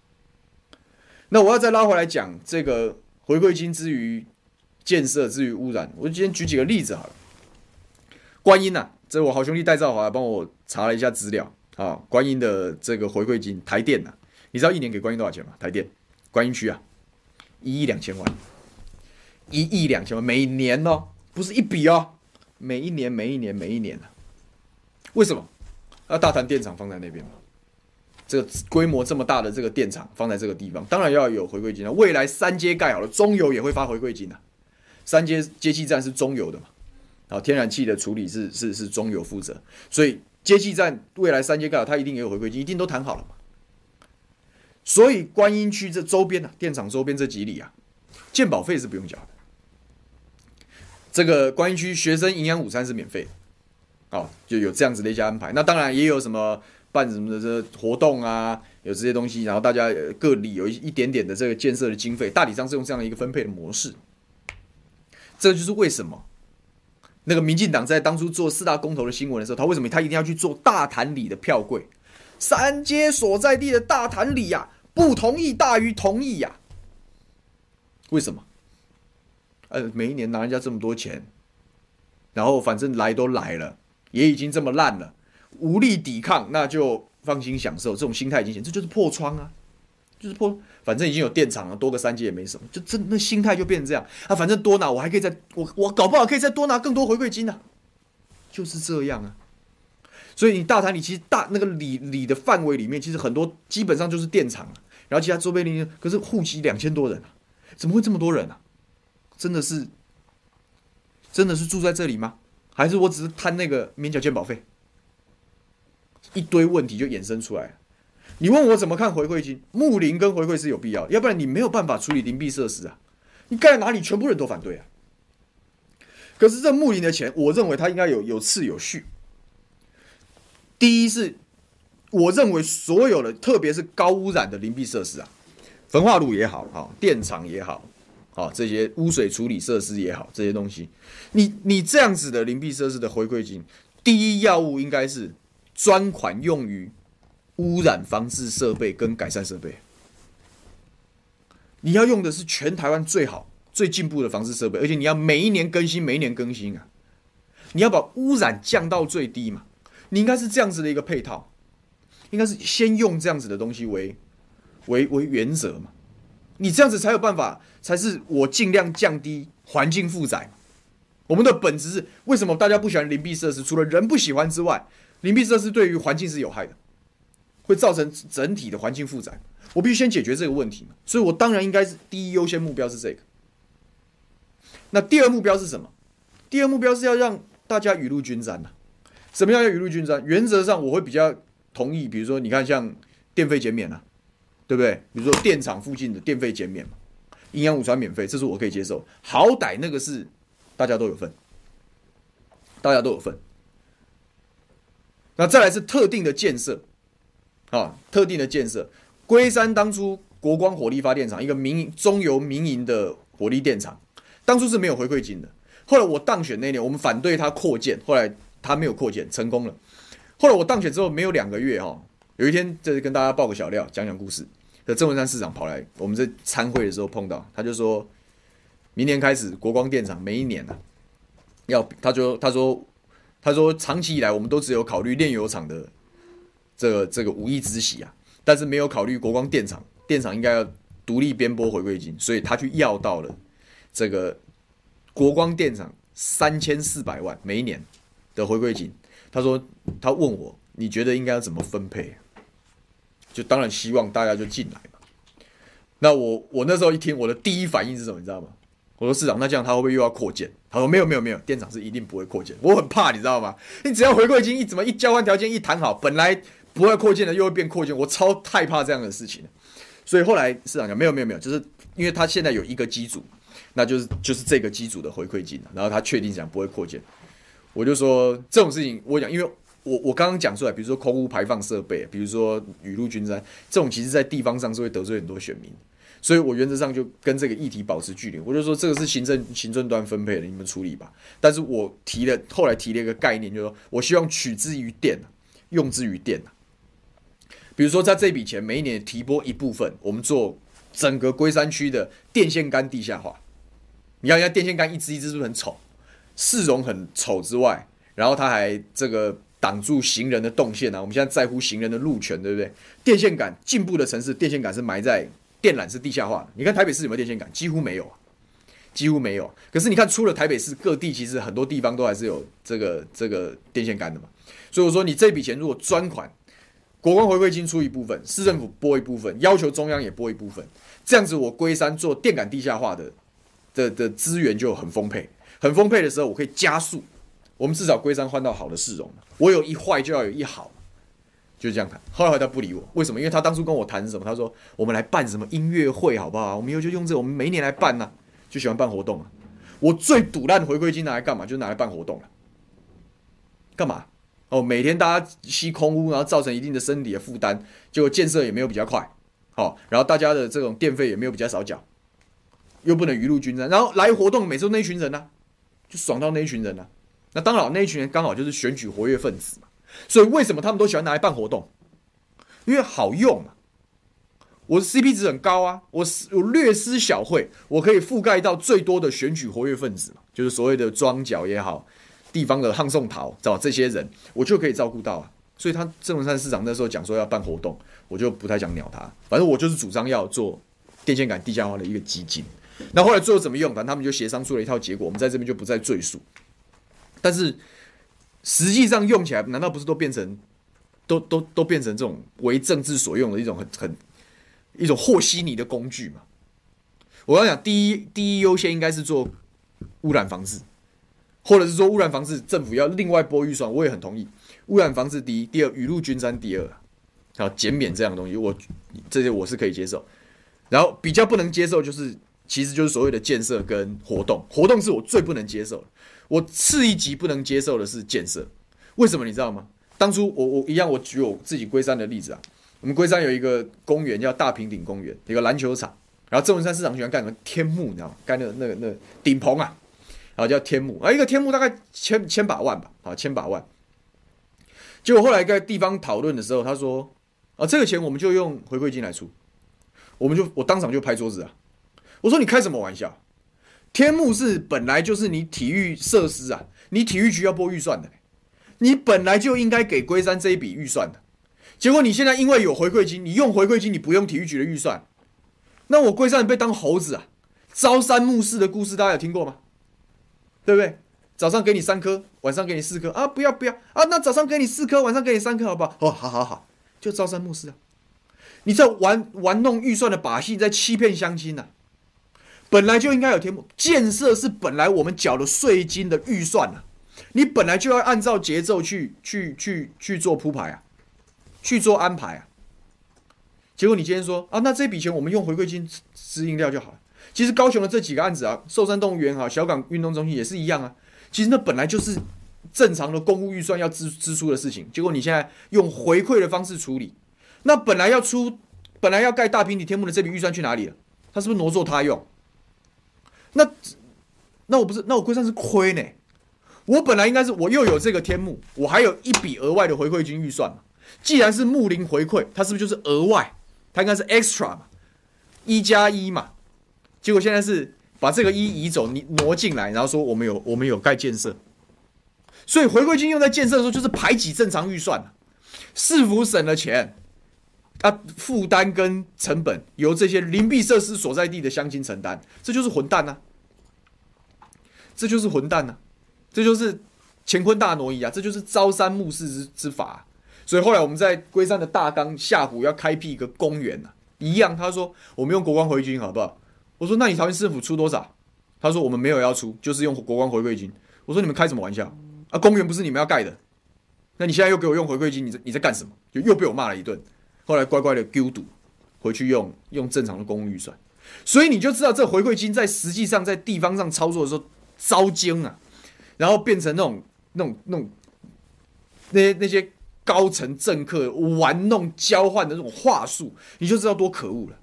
那我要再拉回来讲这个回馈金之于建设之于污染，我就今天举几个例子好了。观音呐、啊，这我好兄弟戴兆华帮我查了一下资料啊。观音的这个回馈金，台电呐、你知道一年给观音多少钱吗？台电观音区啊，一亿两千万，一亿两千万每年哦，不是一笔哦，每一年每一年每一年啊。为什么？那大潭电厂放在那边嘛，这个规模这么大的这个电厂放在这个地方，当然要有回馈金了。未来三阶盖好了，中油也会发回馈金的。三阶接气站是中油的嘛？啊，天然气的处理是是是中油负责，所以接气站未来三阶盖好，它一定也有回馈金，一定都谈好了嘛。所以观音区这周边啊，电厂周边这几里啊，健保费是不用缴的。这个观音区学生营养午餐是免费的，哦，就有这样子的一些安排。那当然也有什么办什么的这活动啊，有这些东西，然后大家各里有一一点点的这个建设的经费，大体上是用这样的一个分配的模式。这就是为什么。那个民进党在当初做四大公投的新闻的时候，他为什么他一定要去做大潭里的票柜？三接所在地的大潭里呀，不同意大于同意呀？为什么？呃，每一年拿人家这么多钱，然后反正来都来了，也已经这么烂了，无力抵抗，那就放心享受。这种心态已经显，这就是破窗啊，就是破。反正已经有电厂了，多个三接也没什么，就这那心态就变成这样啊。反正多拿，我还可以再我我搞不好可以再多拿更多回馈金呢、啊，就是这样啊。所以你大潭里其实大那个里里的范围里面，其实很多基本上就是电厂啊，然后其他周边邻居，可是户籍两千多人啊，怎么会这么多人啊？真的是真的是住在这里吗？还是我只是贪那个免缴健保费？一堆问题就衍生出来。你问我怎么看回馈金？睦邻跟回馈是有必要，要不然你没有办法处理邻避设施啊！你盖哪里，全部人都反对啊。可是这睦邻的钱，我认为它应该有有次有序。第一是，我认为所有的，特别是高污染的邻避设施啊，焚化炉也好，好电厂也好，好这些污水处理设施也好，这些东西，你你这样子的邻避设施的回馈金，第一要务应该是专款用于。污染防治设备跟改善设备，你要用的是全台湾最好、最进步的防治设备，而且你要每一年更新，每一年更新啊！你要把污染降到最低嘛？你应该是这样子的一个配套，应该是先用这样子的东西为为为原则嘛？你这样子才有办法，才是我尽量降低环境负载。我们的本质是为什么大家不喜欢邻避设施？除了人不喜欢之外，邻避设施对于环境是有害的。会造成整体的环境负载，我必须先解决这个问题，所以我当然应该是第一优先目标是这个。那第二目标是什么？第二目标是要让大家雨露均沾呐。什么样叫雨露均沾？原则上我会比较同意，比如说你看像电费减免啊，对不对？比如说电厂附近的电费减免，营养午餐免费，这是我可以接受。好歹那个是大家都有份，大家都有份。那再来是特定的建设。啊，特定的建设，龟山当初国光火力发电厂，一个民营中油民营的火力电厂，当初是没有回馈金的。后来我当选那年，我们反对他扩建，后来他没有扩建，成功了。后来我当选之后没有两个月，哈，有一天就是跟大家报个小料，讲讲故事。这郑文山市长跑来，我们在参会的时候碰到，他就说，明年开始国光电厂每一年呢、啊，要他说他说他说长期以来我们都只有考虑炼油厂的。这个这个五亿之喜啊，但是没有考虑国光电厂，电厂应该要独立编拨回馈金，所以他去要到了这个国光电厂三千四百万每一年的回馈金。他说他问我，你觉得应该要怎么分配？就当然希望大家就进来嘛。那我我那时候一听，我的第一反应是什么？你知道吗？我说市长，那这样他会不会又要扩建？他说没有没有没有，电厂是一定不会扩建。我很怕，你知道吗？你只要回馈金一怎么一交换条件一谈好，本来。不会扩建的又会变扩建，我超害怕这样的事情，所以后来市长讲没有没有没有，就是因为他现在有一个机组，那就是就是这个机组的回馈金，然后他确定讲不会扩建，我就说这种事情我讲，因为我我刚刚讲出来，比如说空污排放设备，比如说雨露均沾，这种其实在地方上是会得罪很多选民，所以我原则上就跟这个议题保持距离。我就说这个是行政行政端分配的，你们处理吧。但是我提了后来提了一个概念，就是说我希望取之于电，用之于电。比如说在这笔钱每一年提拨一部分，我们做整个龟山区的电线杆地下化。你看人家电线杆一支一支是不是很丑？市容很丑之外，然后它还这个。挡住行人的动线啊！我们现在在乎行人的路权，对不对？电线杆进步的城市，电线杆是埋在电缆是地下化的。你看台北市有没有电线杆？几乎没有，几乎没有。可是你看，出了台北市，各地其实很多地方都还是有这个这个电线杆的嘛。所以我说，你这笔钱如果专款，国光回馈金出一部分，市政府拨一部分，要求中央也拨一部分，这样子我龟山做电杆地下化的的的资源就很丰沛，很丰沛的时候，我可以加速。我们至少龟山换到好的市容，我有一坏就要有一好，就这样谈。后来他不理我，为什么？因为他当初跟我谈什么？他说我们来办什么音乐会好不好？我们以后就用这个，我们每一年来办呐、啊，就喜欢办活动啊。我最赌烂回馈金拿来干嘛？就拿来办活动了。干嘛？哦，每天大家吸空污，然后造成一定的身体的负担，结果建设也没有比较快，好、然后大家的这种电费也没有比较少缴，又不能雨露均沾，然后来活动每次都那群人呢、就爽到那一群人呢、那当然，那一群人刚好就是选举活跃分子嘛，所以为什么他们都喜欢拿来办活动？因为好用嘛，我的 CP 值很高啊，我我略施小惠，我可以覆盖到最多的选举活跃分子嘛，就是所谓的庄脚也好，地方的汉宋桃，找这些人，我就可以照顾到啊。所以他郑文灿市长那时候讲说要办活动，我就不太想鸟他，反正我就是主张要做电线杆地下化的一个基金。那后来最后怎么用？反正他们就协商出了一套结果，我们在这边就不再赘述。但是实际上用起来，难道不是都变成都都都变成这种为政治所用的一种很很一种和稀泥的工具吗？我要讲，第一第一优先应该是做污染防治，或者是说污染防治政府要另外拨预算，我也很同意。污染防治第一，第二雨露均沾第二，好减免这样的东西，我这些我是可以接受。然后比较不能接受就是，其实就是所谓的建设跟活动，活动是我最不能接受的。我次一级不能接受的是建设，为什么你知道吗？当初我我一样，我举我自己龟山的例子啊。我们龟山有一个公园叫大平顶公园，一个篮球场。然后郑文山市长喜欢干什么？天幕，你知道吗？盖那个那个那个顶棚啊，然后叫天幕啊，一个天幕大概千千把万吧，啊，千把万。结果后来在地方讨论的时候，他说啊，这个钱我们就用回馈金来出，我们就我当场就拍桌子啊，我说你开什么玩笑？天幕是本来就是你体育设施啊，你体育局要拨预算的，你本来就应该给龟山这一笔预算的，结果你现在因为有回馈金，你用回馈金，你不用体育局的预算，那我龟山被当猴子啊！朝三暮四的故事大家有听过吗？对不对？早上给你三颗，晚上给你四颗啊！不要不要啊！那早上给你四颗，晚上给你三颗，好不好？哦，好好好，就朝三暮四啊！你在玩玩弄预算的把戏，在欺骗乡亲呐！本来就应该有天幕，建设是本来我们缴的税金的预算啊，你本来就要按照节奏去去去去做铺排啊，去做安排啊。结果你今天说啊，那这笔钱我们用回馈金支支应掉就好了。其实高雄的这几个案子啊，寿山动物园哈，小港运动中心也是一样啊。其实那本来就是正常的公务预算要支支出的事情，结果你现在用回馈的方式处理，那本来要出本来要盖大平顶天幕的这笔预算去哪里了？他是不是挪作他用？那那我不是，那我龟山是亏呢？我本来应该是我又有这个天幕，我还有一笔额外的回馈金预算嘛。既然是木林回馈，它是不是就是额外？它应该是 extra 嘛，一加一嘛。结果现在是把这个一移走，你挪进来，然后说我们有我们有盖建设，所以回馈金用在建设的时候就是排挤正常预算，是否省了钱。啊，负担跟成本由这些邻避设施所在地的乡亲承担，这就是混蛋呐、啊！这就是混蛋呐、啊！这就是乾坤大挪移啊！这就是朝三暮四之之法、啊。所以后来我们在龟山的大冈下湖要开辟一个公园呐、啊，一样，他说我们用国光回馈金好不好？我说那你桃园市政府出多少？他说我们没有要出，就是用国光回馈金。我说你们开什么玩笑啊？公园不是你们要盖的，那你现在又给我用回馈金，你在你在干什么？就又被我骂了一顿。后来乖乖的丢赌，回去用用正常的公共预算，所以你就知道这回馈金在实际上在地方上操作的时候遭精啊，然后变成那种那种那种那些那些高层政客玩弄交换的那种话术，你就知道多可恶了。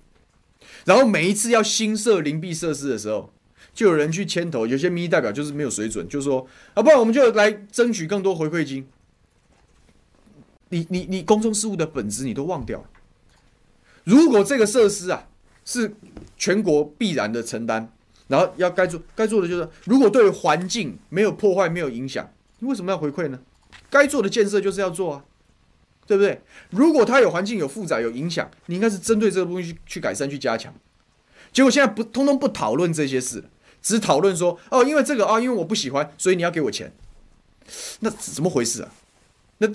然后每一次要新设灵币设施的时候，就有人去牵头，有些民意代表就是没有水准，就说啊，不然我们就来争取更多回馈金。你你你公众事务的本质你都忘掉了。如果这个设施啊是全国必然的承担，然后要该做该做的就是，如果对环境没有破坏、没有影响，你为什么要回馈呢？该做的建设就是要做啊，对不对？如果它有环境有负载有影响，你应该是针对这个东西去改善去加强。结果现在不通通不讨论这些事，只讨论说哦，因为这个啊，因为我不喜欢，所以你要给我钱，那怎么回事啊？那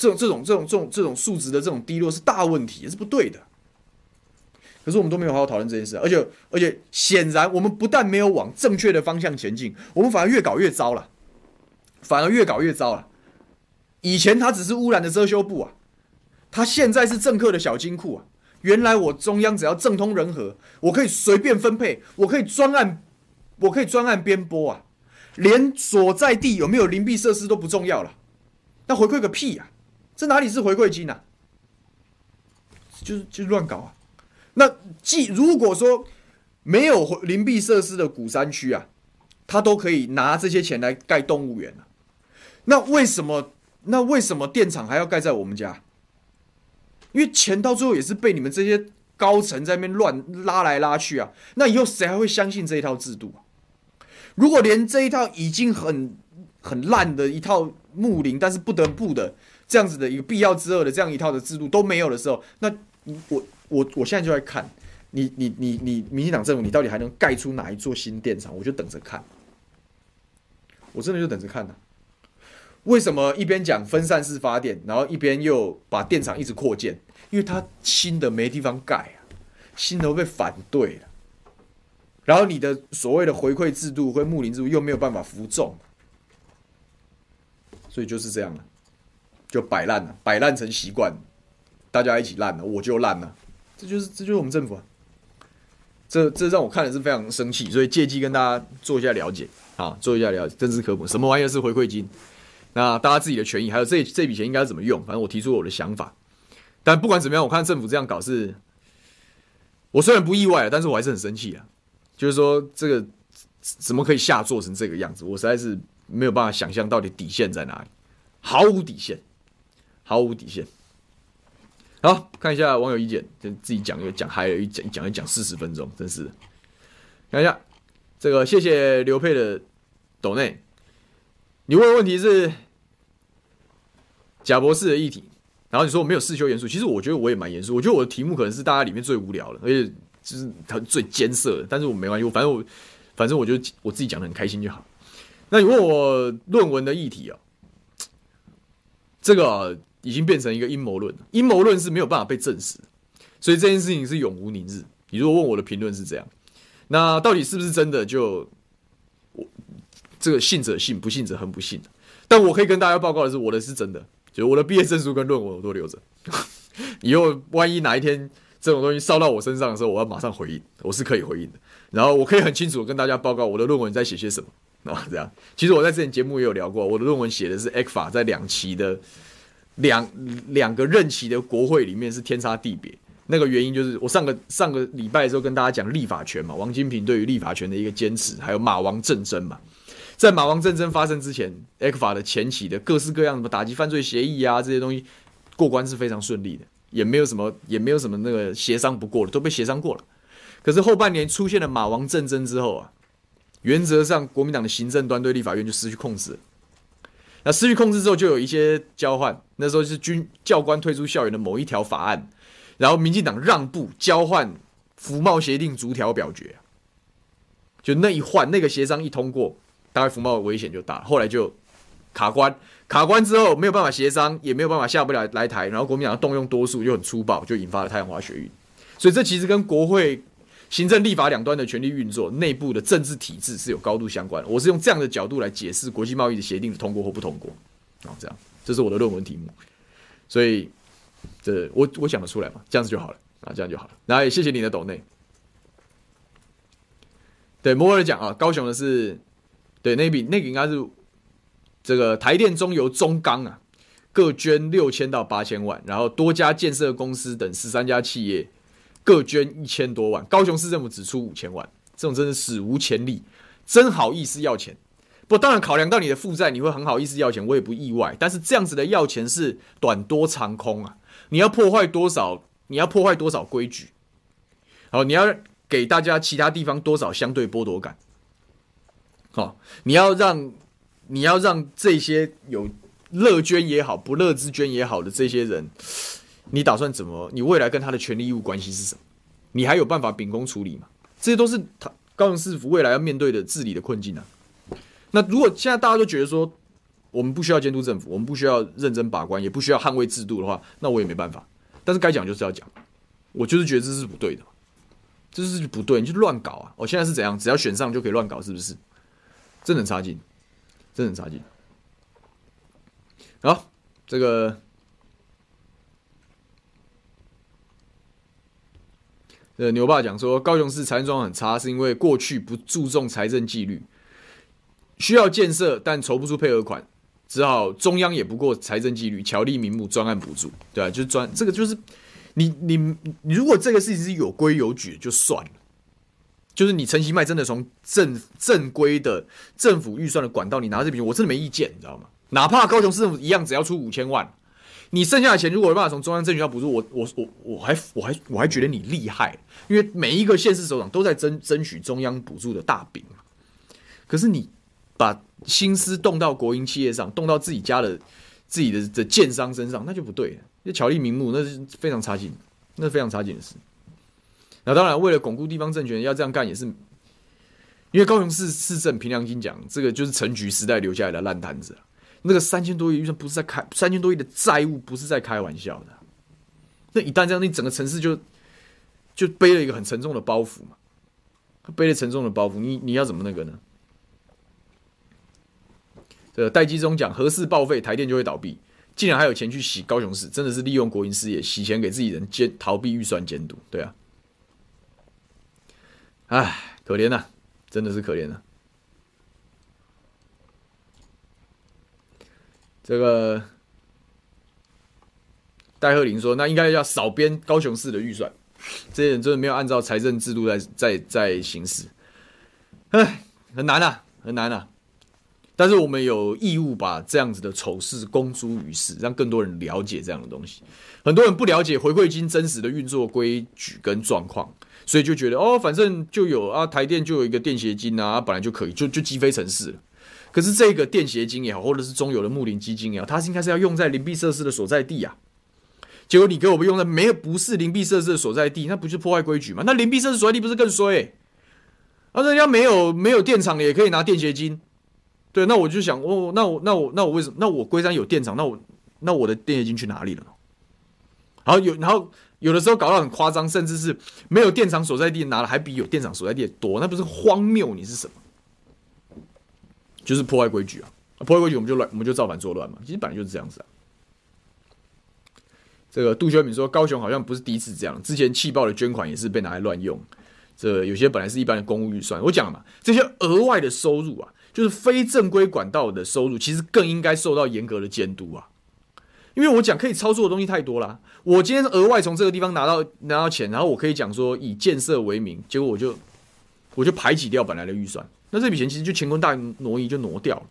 这种这种这种这种这种素质的这种低落是大问题，也是不对的。可是我们都没有好好讨论这件事，而且而且显然我们不但没有往正确的方向前进，我们反而越搞越糟了，反而越搞越糟了。以前它只是污染的遮羞布啊，它现在是政客的小金库啊。原来我中央只要政通人和，我可以随便分配，我可以专案，我可以专案编拨啊，连所在地有没有灵币设施都不重要了。那回馈个屁、啊！这哪里是回馈金呐、啊？就是就乱搞啊！那既如果说没有灵币设施的古山区啊，他都可以拿这些钱来盖动物园、啊、那为什么？那为什么电厂还要盖在我们家？因为钱到最后也是被你们这些高层在那边乱拉来拉去啊！那以后谁还会相信这一套制度啊？如果连这一套已经很很烂的一套木林，但是不得不的这样子的一个必要之二的这样一套的制度都没有的时候，那我我我现在就在看你你你你民进党政府，你到底还能盖出哪一座新电厂？我就等着看，我真的就等着看呢、为什么一边讲分散式发电，然后一边又把电厂一直扩建？因为它新的没地方盖啊，新的被反对了。然后你的所谓的回馈制度或牧灵制度又没有办法服众，所以就是这样了，就摆烂了，摆烂成习惯，大家一起烂了，我就烂了，这就是这就是我们政府啊。这这让我看的是非常生气，所以借机跟大家做一下了解啊，做一下了解，政治科普，什么玩意儿是回馈金？那大家自己的权益，还有这这笔钱应该怎么用？反正我提出我的想法。但不管怎么样，我看政府这样搞是，我虽然不意外，但是我还是很生气啊。就是说，这个怎么可以下作成这个样子？我实在是没有办法想象到底底线在哪里，毫无底线，毫无底线。好，看一下网友意见，就自己讲又讲，还有一讲一讲一讲四十分钟，真是。看一下这个，谢谢刘佩的抖内。你问的问题是贾博士的议题，然后你说我没有世修严肃，其实我觉得我也蛮严肃。我觉得我的题目可能是大家里面最无聊的，而且就是他最艰涩的。但是我没关系，我反正我反正我就我自己讲的很开心就好。那你问我论文的议题啊，这个已经变成一个阴谋论，阴谋论是没有办法被证实，所以这件事情是永无宁日。你如果问我的评论是这样，那到底是不是真的就我？这个信者信，不信者很不信。但我可以跟大家报告的是，我的是真的，就是我的毕业证书跟论文我都留着。以后万一哪一天这种东西烧到我身上的时候，我要马上回应，我是可以回应的。然后我可以很清楚跟大家报告我的论文在写些什么啊，这样。其实我在之前节目也有聊过，我的论文写的是 ECFA 在两期的两两个任期的国会里面是天差地别。那个原因就是我上个上个礼拜的时候跟大家讲立法权嘛，王金平对于立法权的一个坚持，还有马王政争嘛。在马王战争发生之前，ECFA 的前期的各式各样什么打击犯罪协议啊，这些东西过关是非常顺利的，也没有什么也没有什么那个协商不过的，都被协商过了。可是后半年出现了马王战争之后啊，原则上国民党的行政端对立法院就失去控制了。那失去控制之后，就有一些交换，那时候是军教官退出校园的某一条法案，然后民进党让步交换服贸协定逐条表决，就那一换那个协商一通过。大概服贸危险就大，后来就卡关，卡关之后没有办法协商，也没有办法下不了来台，然后国民党动用多数就很粗暴，就引发了太阳花学运。所以这其实跟国会行政立法两端的权力运作、内部的政治体制是有高度相关的。我是用这样的角度来解释国际贸易的协定的通过或不通过。啊，这样，这是我的论文题目。所以这我我讲得出来嘛？这样子就好了啊，这样就好了。然后也谢谢你的抖内。对摩尔讲啊，高雄的是。对，那笔那个应该是这个台电中油中钢啊，各捐六千到八千万，然后多家建设公司等十三家企业各捐一千多万，高雄市政府只出五千万，这种真的史无前例，真好意思要钱。不，当然考量到你的负债，你会很好意思要钱，我也不意外。但是这样子的要钱是短多长空啊！你要破坏多少？你要破坏多少规矩？好，你要给大家其他地方多少相对剥夺感？好，你要让你要让这些有乐捐也好，不乐之捐也好的这些人，你打算怎么？你未来跟他的权利义务关系是什么？你还有办法秉公处理吗？这些都是他高雄市府未来要面对的治理的困境啊！那如果现在大家都觉得说，我们不需要监督政府，我们不需要认真把关，也不需要捍卫制度的话，那我也没办法。但是该讲就是要讲，我就是觉得这是不对的，这是不对，你就乱搞啊！我现在是怎样？只要选上就可以乱搞，是不是？真的很差劲，真的很差劲。好，这个，呃，牛爸讲说，高雄市财政状况很差，是因为过去不注重财政纪律，需要建设但筹不出配合款，只好中央也不过财政纪律，巧立名目专案补助，对啊，就是专这个就是你你你，如果这个事情是有规有矩就算了。就是你陈其迈真的从正正规的政府预算的管道，你拿这笔钱，我真的没意见，你知道吗？哪怕高雄市政府一样，只要出五千万，你剩下的钱如果有办法从中央政府要补助，我我我我还我还我还觉得你厉害，因为每一个县市首长都在争争取中央补助的大饼。可是你把心思动到国营企业上，动到自己家的自己的的建商身上，那就不对了，那巧立名目，那是非常差劲，那是非常差劲的事。那当然，为了巩固地方政权，要这样干也是，因为高雄市市政凭良心讲，这个就是陈菊时代留下来的烂摊子。那个三千多亿预算不是在开，三千多亿的债务不是在开玩笑的。那一旦这样，你整个城市就就背了一个很沉重的包袱嘛，背了沉重的包袱，你你要怎么那个呢？这个戴基中讲，核四报废，台电就会倒闭，竟然还有钱去洗高雄市，真的是利用国营事业洗钱给自己人监逃避预算监督，对啊。唉，可怜呐、真的是可怜呐、这个戴鹤林说：“那应该要少编高雄市的预算，这些人真的没有按照财政制度在在在行事。唉，很难啊，很难啊。但是我们有义务把这样子的丑事公诸于世，让更多人了解这样的东西。很多人不了解回馈金真实的运作规矩跟状况。”所以就觉得哦，反正就有啊，台电就有一个电协金啊，本来就可以，就就积飞成是了。可是这个电协金也好，或者是中油的木林基金也好，它是应该是要用在邻避设施的所在地啊。结果你给我们用在没有不是邻避设施的所在地，那不就破坏规矩吗？那邻避设施所在地不是更衰、欸？啊，人家没有没有电厂也可以拿电协金。对，那我就想，哦，那我那我那我为什么？那我龟山有电厂，那我那我的电协金去哪里了？然后有然后。有的时候搞到很夸张，甚至是没有电厂所在地拿的还比有电厂所在地多，那不是荒谬？你是什么？就是破坏规矩啊！破坏规矩，我们就乱，我们就造反作乱嘛。其实本来就是这样子啊。这个杜修敏说，高雄好像不是第一次这样，之前气爆的捐款也是被拿来乱用。这、有些本来是一般的公务预算，我讲了嘛，这些额外的收入啊，就是非正规管道的收入，其实更应该受到严格的监督啊。因为我讲可以操作的东西太多了，我今天额外从这个地方拿到拿到钱，然后我可以讲说以建设为名，结果我就我就排挤掉本来的预算，那这笔钱其实就乾坤大挪移就挪掉了，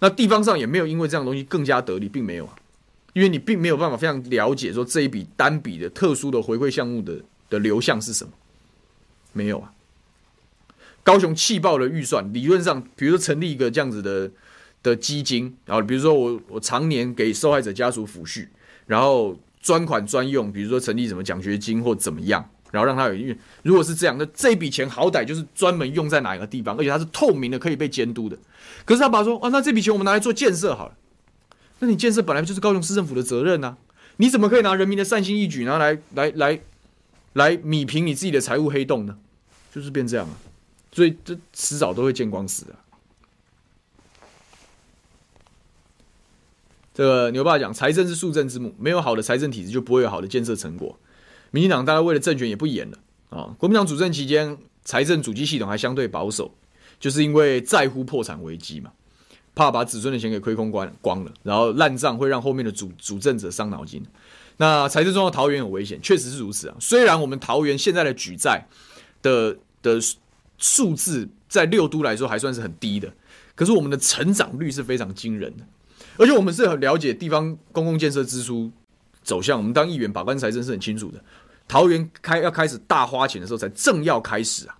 那地方上也没有因为这样东西更加得利，并没有啊，因为你并没有办法非常了解说这一笔单笔的特殊的回馈项目的的流向是什么，没有啊，高雄气爆的预算理论上，比如说成立一个这样子的。的基金，然后比如说我我常年给受害者家属抚恤，然后专款专用，比如说成立什么奖学金或怎么样，然后让他有，因为如果是这样，那这笔钱好歹就是专门用在哪一个地方，而且它是透明的，可以被监督的。可是他爸说，啊，那这笔钱我们拿来做建设好了，那你建设本来就是高雄市政府的责任啊，你怎么可以拿人民的善心义举，拿来来来来米平你自己的财务黑洞呢？就是变这样啊，所以这迟早都会见光死的。这个牛爸讲，财政是树政之母，没有好的财政体制，就不会有好的建设成果。民进党大概为了政权也不演了啊。国民党主政期间，财政主机系统还相对保守，就是因为在乎破产危机嘛。怕把子孙的钱给亏空光光了，然后烂账会让后面的主主政者伤脑筋。那财政状况桃园很危险，确实是如此啊。虽然我们桃园现在的举债的的数字在六都来说还算是很低的，可是我们的成长率是非常惊人的，而且我们是很了解地方公共建设支出走向。我们当议员把关财政是很清楚的。桃园开要开始大花钱的时候，才正要开始啊。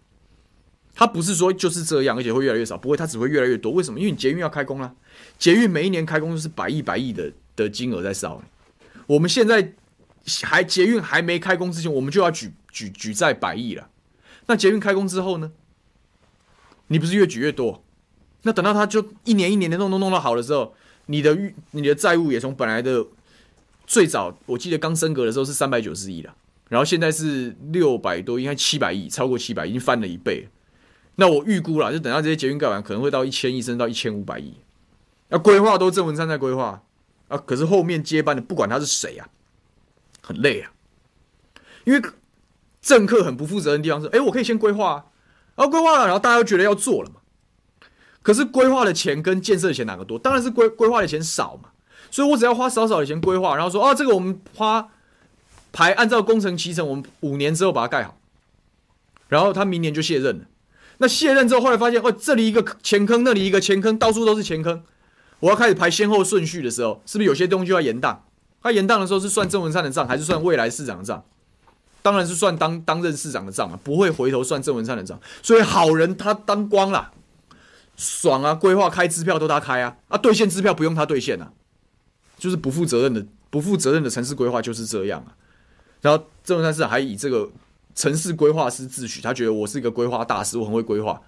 它不是说就是这样，而且会越来越少，不会，它只会越来越多。为什么？因为你捷运要开工了，捷运每一年开工都是百亿、百亿的的金额在烧。我们现在还捷运还没开工之前，我们就要举举举债百亿了。那捷运开工之后呢？你不是越举越多？那等到它就一年一年的弄弄弄到好的时候，你的预你的债务也从本来的最早我记得刚升格的时候是三百九十亿了，然后现在是六百多，应该七百亿，超过七百，已经翻了一倍。那我预估了，就等到这些捷运盖完，可能会到一千亿，甚至到一千五百亿。那规划都郑文灿在规划。啊！可是后面接班的，不管他是谁啊，很累啊。因为政客很不负责任的地方是，哎，我可以先规划啊，然后规划了，然后大家都觉得要做了嘛。可是规划的钱跟建设的钱哪个多？当然是规规划的钱少嘛。所以我只要花少少的钱规划，然后说，啊，这个我们花排按照工程期程，我们五年之后把它盖好，然后他明年就卸任了。那卸任之后，后来发现，哦，这里一个前坑，那里一个前坑，到处都是前坑。我要开始排先后顺序的时候，是不是有些东西就要延宕？他延宕的时候是算郑文灿的账，还是算未来市长的账？当然是算当当任市长的账啊，不会回头算郑文灿的账。所以好人他当光了，爽啊！规划开支票都他开啊，啊，兑现支票不用他兑现啊，就是不负责任的、不负责任的城市规划就是这样啊。然后郑文山市长还以这个城市规划师自诩，他觉得我是一个规划大师，我很会规划。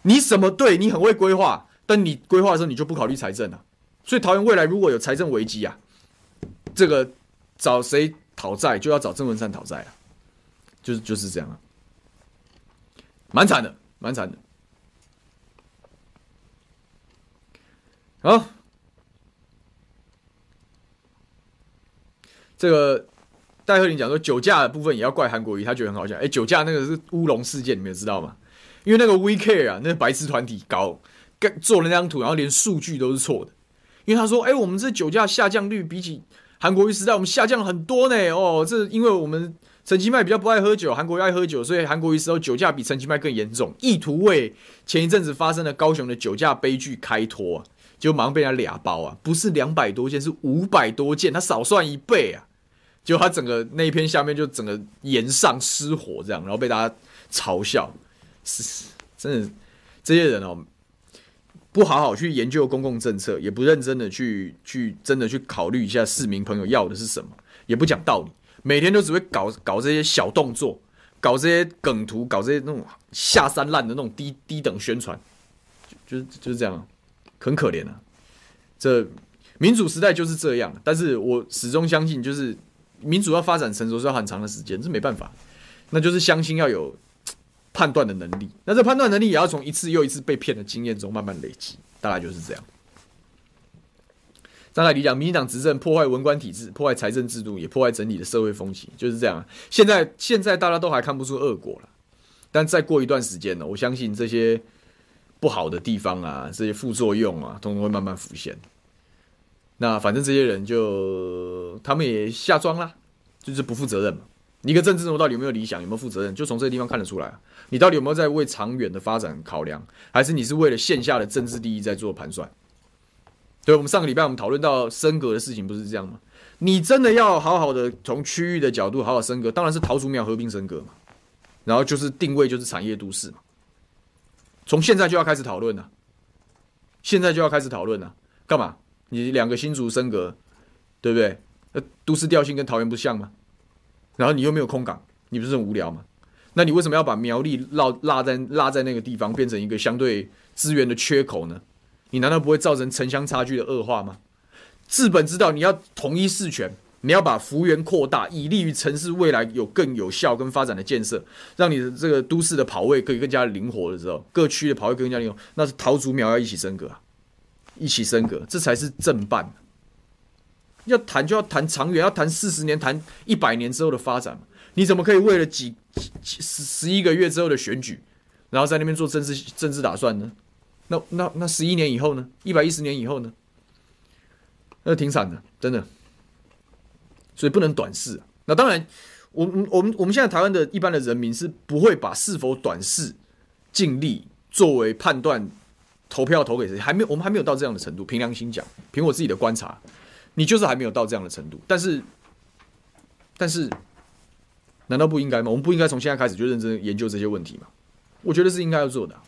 你什么对？你很会规划。但你规划的时候，你就不考虑财政了，所以桃园未来如果有财政危机啊，这个找谁讨债就要找郑文山讨债了，就是就是这样啊，蛮惨的，蛮惨的。好，这个戴赫林讲说酒驾的部分也要怪韩国瑜，他觉得很好笑。哎，酒驾那个是乌龙事件，你们知道吗？因为那个 We Care 啊，那个白痴团体搞。做了那张图，然后连数据都是错的，因为他说：“哎、我们这酒驾下降率比起韩国瑜时代，我们下降很多呢。”哦，这因为我们陈其迈比较不爱喝酒，韩国瑜爱喝酒，所以韩国瑜时候酒驾比陈其迈更严重，意图为前一阵子发生的高雄的酒驾悲剧开脱啊，就马上被人家俩包啊，不是两百多件，是五百多件，他少算一倍啊，就他整个那一篇下面就整个炎上失火这样，然后被大家嘲笑，是真的这些人哦。不好好去研究公共政策，也不认真的去去真的去考虑一下市民朋友要的是什么，也不讲道理，每天都只会搞搞这些小动作，搞这些梗图，搞这些那种下三滥的那种低低等宣传，就就是就是这样，很可怜啊。这民主时代就是这样，但是我始终相信，就是民主要发展成熟是要很长的时间，这没办法，那就是相信要有。判断的能力，那这判断能力也要从一次又一次被骗的经验中慢慢累积，大概就是这样。张海理讲，民进党执政破坏文官体制，破坏财政制度，也破坏整体的社会风气，就是这样。现在现在大家都还看不出恶果了，但再过一段时间呢，我相信这些不好的地方啊，这些副作用啊，通通会慢慢浮现。那反正这些人就他们也下庄了，就是不负责任嘛。一个政治人物到底有没有理想，有没有负责任，就从这个地方看得出来。你到底有没有在为长远的发展考量，还是你是为了线下的政治利益在做盘算？对，我们上个礼拜我们讨论到升格的事情，不是这样吗？你真的要好好的从区域的角度好好升格，当然是桃竹苗合并升格嘛。然后就是定位就是产业都市嘛。从现在就要开始讨论了，现在就要开始讨论了。干嘛？你两个新竹升格，对不对？那都市调性跟桃园不像吗？然后你又没有空港，你不是很无聊吗？那你为什么要把苗栗落落在落在那个地方，变成一个相对资源的缺口呢？你难道不会造成城乡差距的恶化吗？治本之道，你要统一事权，你要把幅员扩大，以利于城市未来有更有效跟发展的建设，让你的这个都市的跑位可以更加灵活的时候，各区的跑位更加灵活，那是桃竹苗要一起升格啊，一起升格，这才是正办。要谈就要谈长远，要谈四十年，谈一百年之后的发展。你怎么可以为了几十十一个月之后的选举，然后在那边做政治政治打算呢？那那那十一年以后呢？一百一十年以后呢？那挺惨的，真的。所以不能短视啊。那当然，我们我们我们现在台湾的一般的人民是不会把是否短视尽力作为判断投票投给谁，还没有，我们还没有到这样的程度。凭良心讲，凭我自己的观察，你就是还没有到这样的程度。但是，但是，难道不应该吗？我们不应该从现在开始就认真研究这些问题吗？我觉得是应该要做的，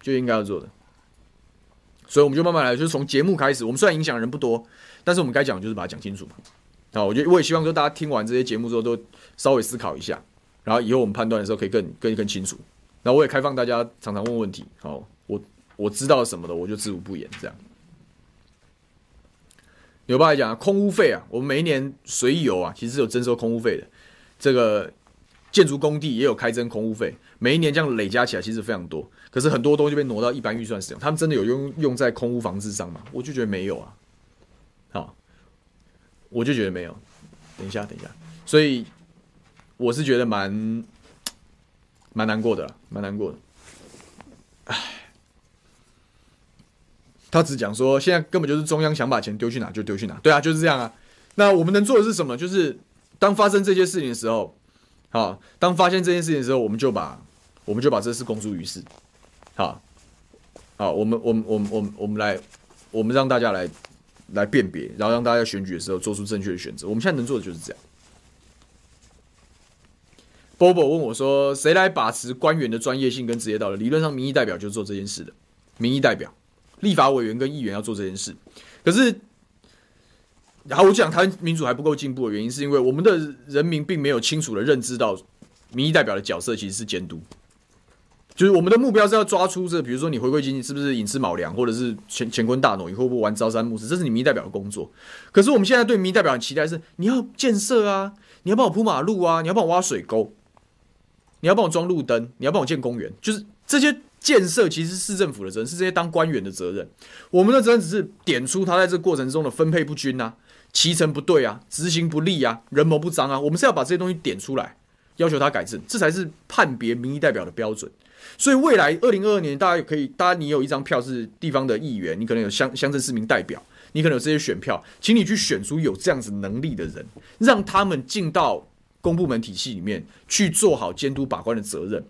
就应该要做的。所以我们就慢慢来，就是从节目开始。我们虽然影响人不多，但是我们该讲就是把它讲清楚嘛。啊，我觉得我也希望说大家听完这些节目之后都稍微思考一下，然后以后我们判断的时候可以更更更清楚。那我也开放大家常常问问题。好，我知道什么的我就知无不言。这样。有爸来讲，空屋费啊，我们每一年随油啊，其实是有征收空屋费的。这个建筑工地也有开征空屋费，每一年这样累加起来其实非常多。可是很多东西被挪到一般预算使用，他们真的有用用在空屋防治上吗？我就觉得没有啊。好，我就觉得没有。等一下，等一下。所以我是觉得蛮蛮难过的，蛮难过的。唉，他只讲说现在根本就是中央想把钱丢去哪就丢去哪，对啊，就是这样啊。那我们能做的是什么？就是当发生这些事情的时候，好，当发现这件事情的时候，我们就把我们就把这事公诸于世。好，好，我们，我们，我们，我们，我们来，我们让大家来，来辨别，然后让大家选举的时候做出正确的选择。我们现在能做的就是这样。Bobo 问我说：“谁来把持官员的专业性跟职业道德？”理论上，民意代表就是做这件事的。民意代表、立法委员跟议员要做这件事。可是，然后我讲，台湾民主还不够进步的原因，是因为我们的人民并没有清楚的认知到，民意代表的角色其实是监督。就是我们的目标是要抓出这，比如说你回归经济是不是寅吃卯粮，或者是乾乾坤大挪移，会不会玩朝三暮四，这是你民意代表的工作。可是我们现在对民意代表的期待是，你要建设啊，你要帮我铺马路啊，你要帮我挖水沟，你要帮我装路灯，你要帮我建公园，就是这些建设其实是市政府的责任，是这些当官员的责任。我们的责任只是点出他在这过程中的分配不均啊，期程不对啊，执行不力啊，人谋不彰啊，我们是要把这些东西点出来，要求他改正，这才是判别民意代表的标准。所以未来二零二二年，大家也可以，大家你有一张票是地方的议员，你可能有乡乡镇市民代表，你可能有这些选票，请你去选出有这样子能力的人，让他们进到公部门体系里面去做好监督把关的责任，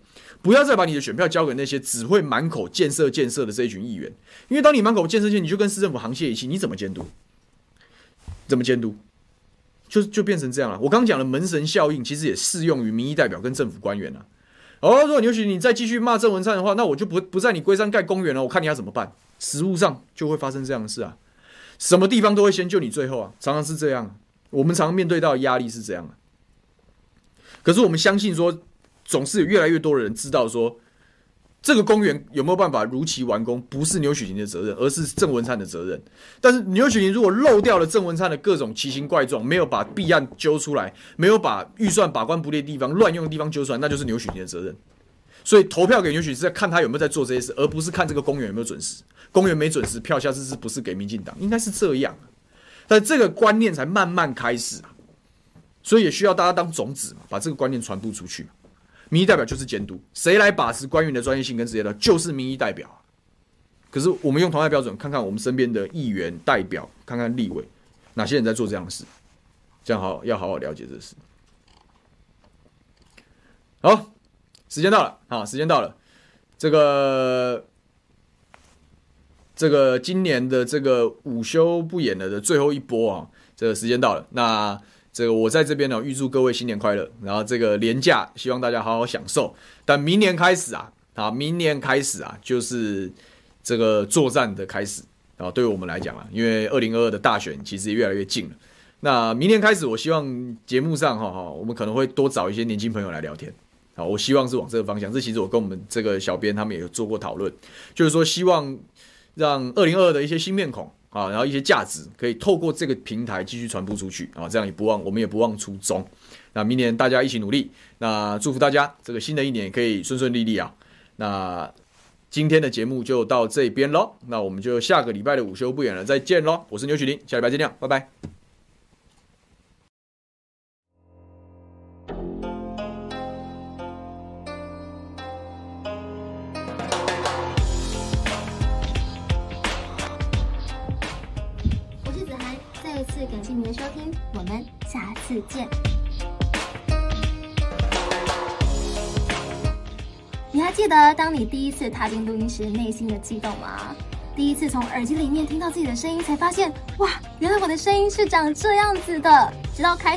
不要再把你的选票交给那些只会满口建设建设的这一群议员，因为当你满口建设建，你就跟市政府沆瀣一气，你怎么监督？怎么监督？就就变成这样了。我刚讲的门神效应，其实也适用于民意代表跟政府官员了。哦，如果牛许你再继续骂郑文灿的话，那我就不不在你龟山盖公园了。我看你要怎么办？实务上就会发生这样的事啊，什么地方都会先救你最后啊，常常是这样。我们常面对到的压力是这样的。可是我们相信说，总是有越来越多的人知道说。这个公园有没有办法如期完工？不是牛煦庭的责任，而是郑文灿的责任。但是牛煦庭如果漏掉了郑文灿的各种奇形怪状，没有把弊案揪出来，没有把预算把关不力的地方、乱用的地方揪出来，那就是牛煦庭的责任。所以投票给牛煦庭是在看他有没有在做这些事，而不是看这个公园有没有准时。公园没准时，票下次是不是给民进党？应该是这样。但这个观念才慢慢开始，所以也需要大家当种子，把这个观念传播出去。民意代表就是监督，谁来把持官员的专业性跟职业道，就是民意代表。可是我们用同样的标准看看我们身边的议员代表，看看立委，哪些人在做这样的事，这样好要好好了解这事。好，时间到了，好，时间到了，这个这个今年的这个午休不演了的最后一波啊，这个时间到了，那。这个我在这边呢，预祝各位新年快乐。然后这个年假，希望大家好好享受。但明年开始啊，啊，明年开始啊，就是这个作战的开始啊。对于我们来讲啊，因为二零二二的大选其实也越来越近了。那明年开始，我希望节目上哈哈，我们可能会多找一些年轻朋友来聊天。好，我希望是往这个方向。这其实我跟我们这个小编他们也有做过讨论，就是说希望让二零二二的一些新面孔。啊，然后一些价值可以透过这个平台继续传播出去啊，这样也不忘我们也不忘初衷。那明年大家一起努力，那祝福大家这个新的一年可以顺顺利利啊。那今天的节目就到这边喽，那我们就下个礼拜的午休不远了，再见喽。我是牛曲林，下礼拜见谅，拜拜。收听，我们下次见。你还记得当你第一次踏进录音室内心的激动吗？第一次从耳机里面听到自己的声音，才发现哇，原来我的声音是长这样子的。直到开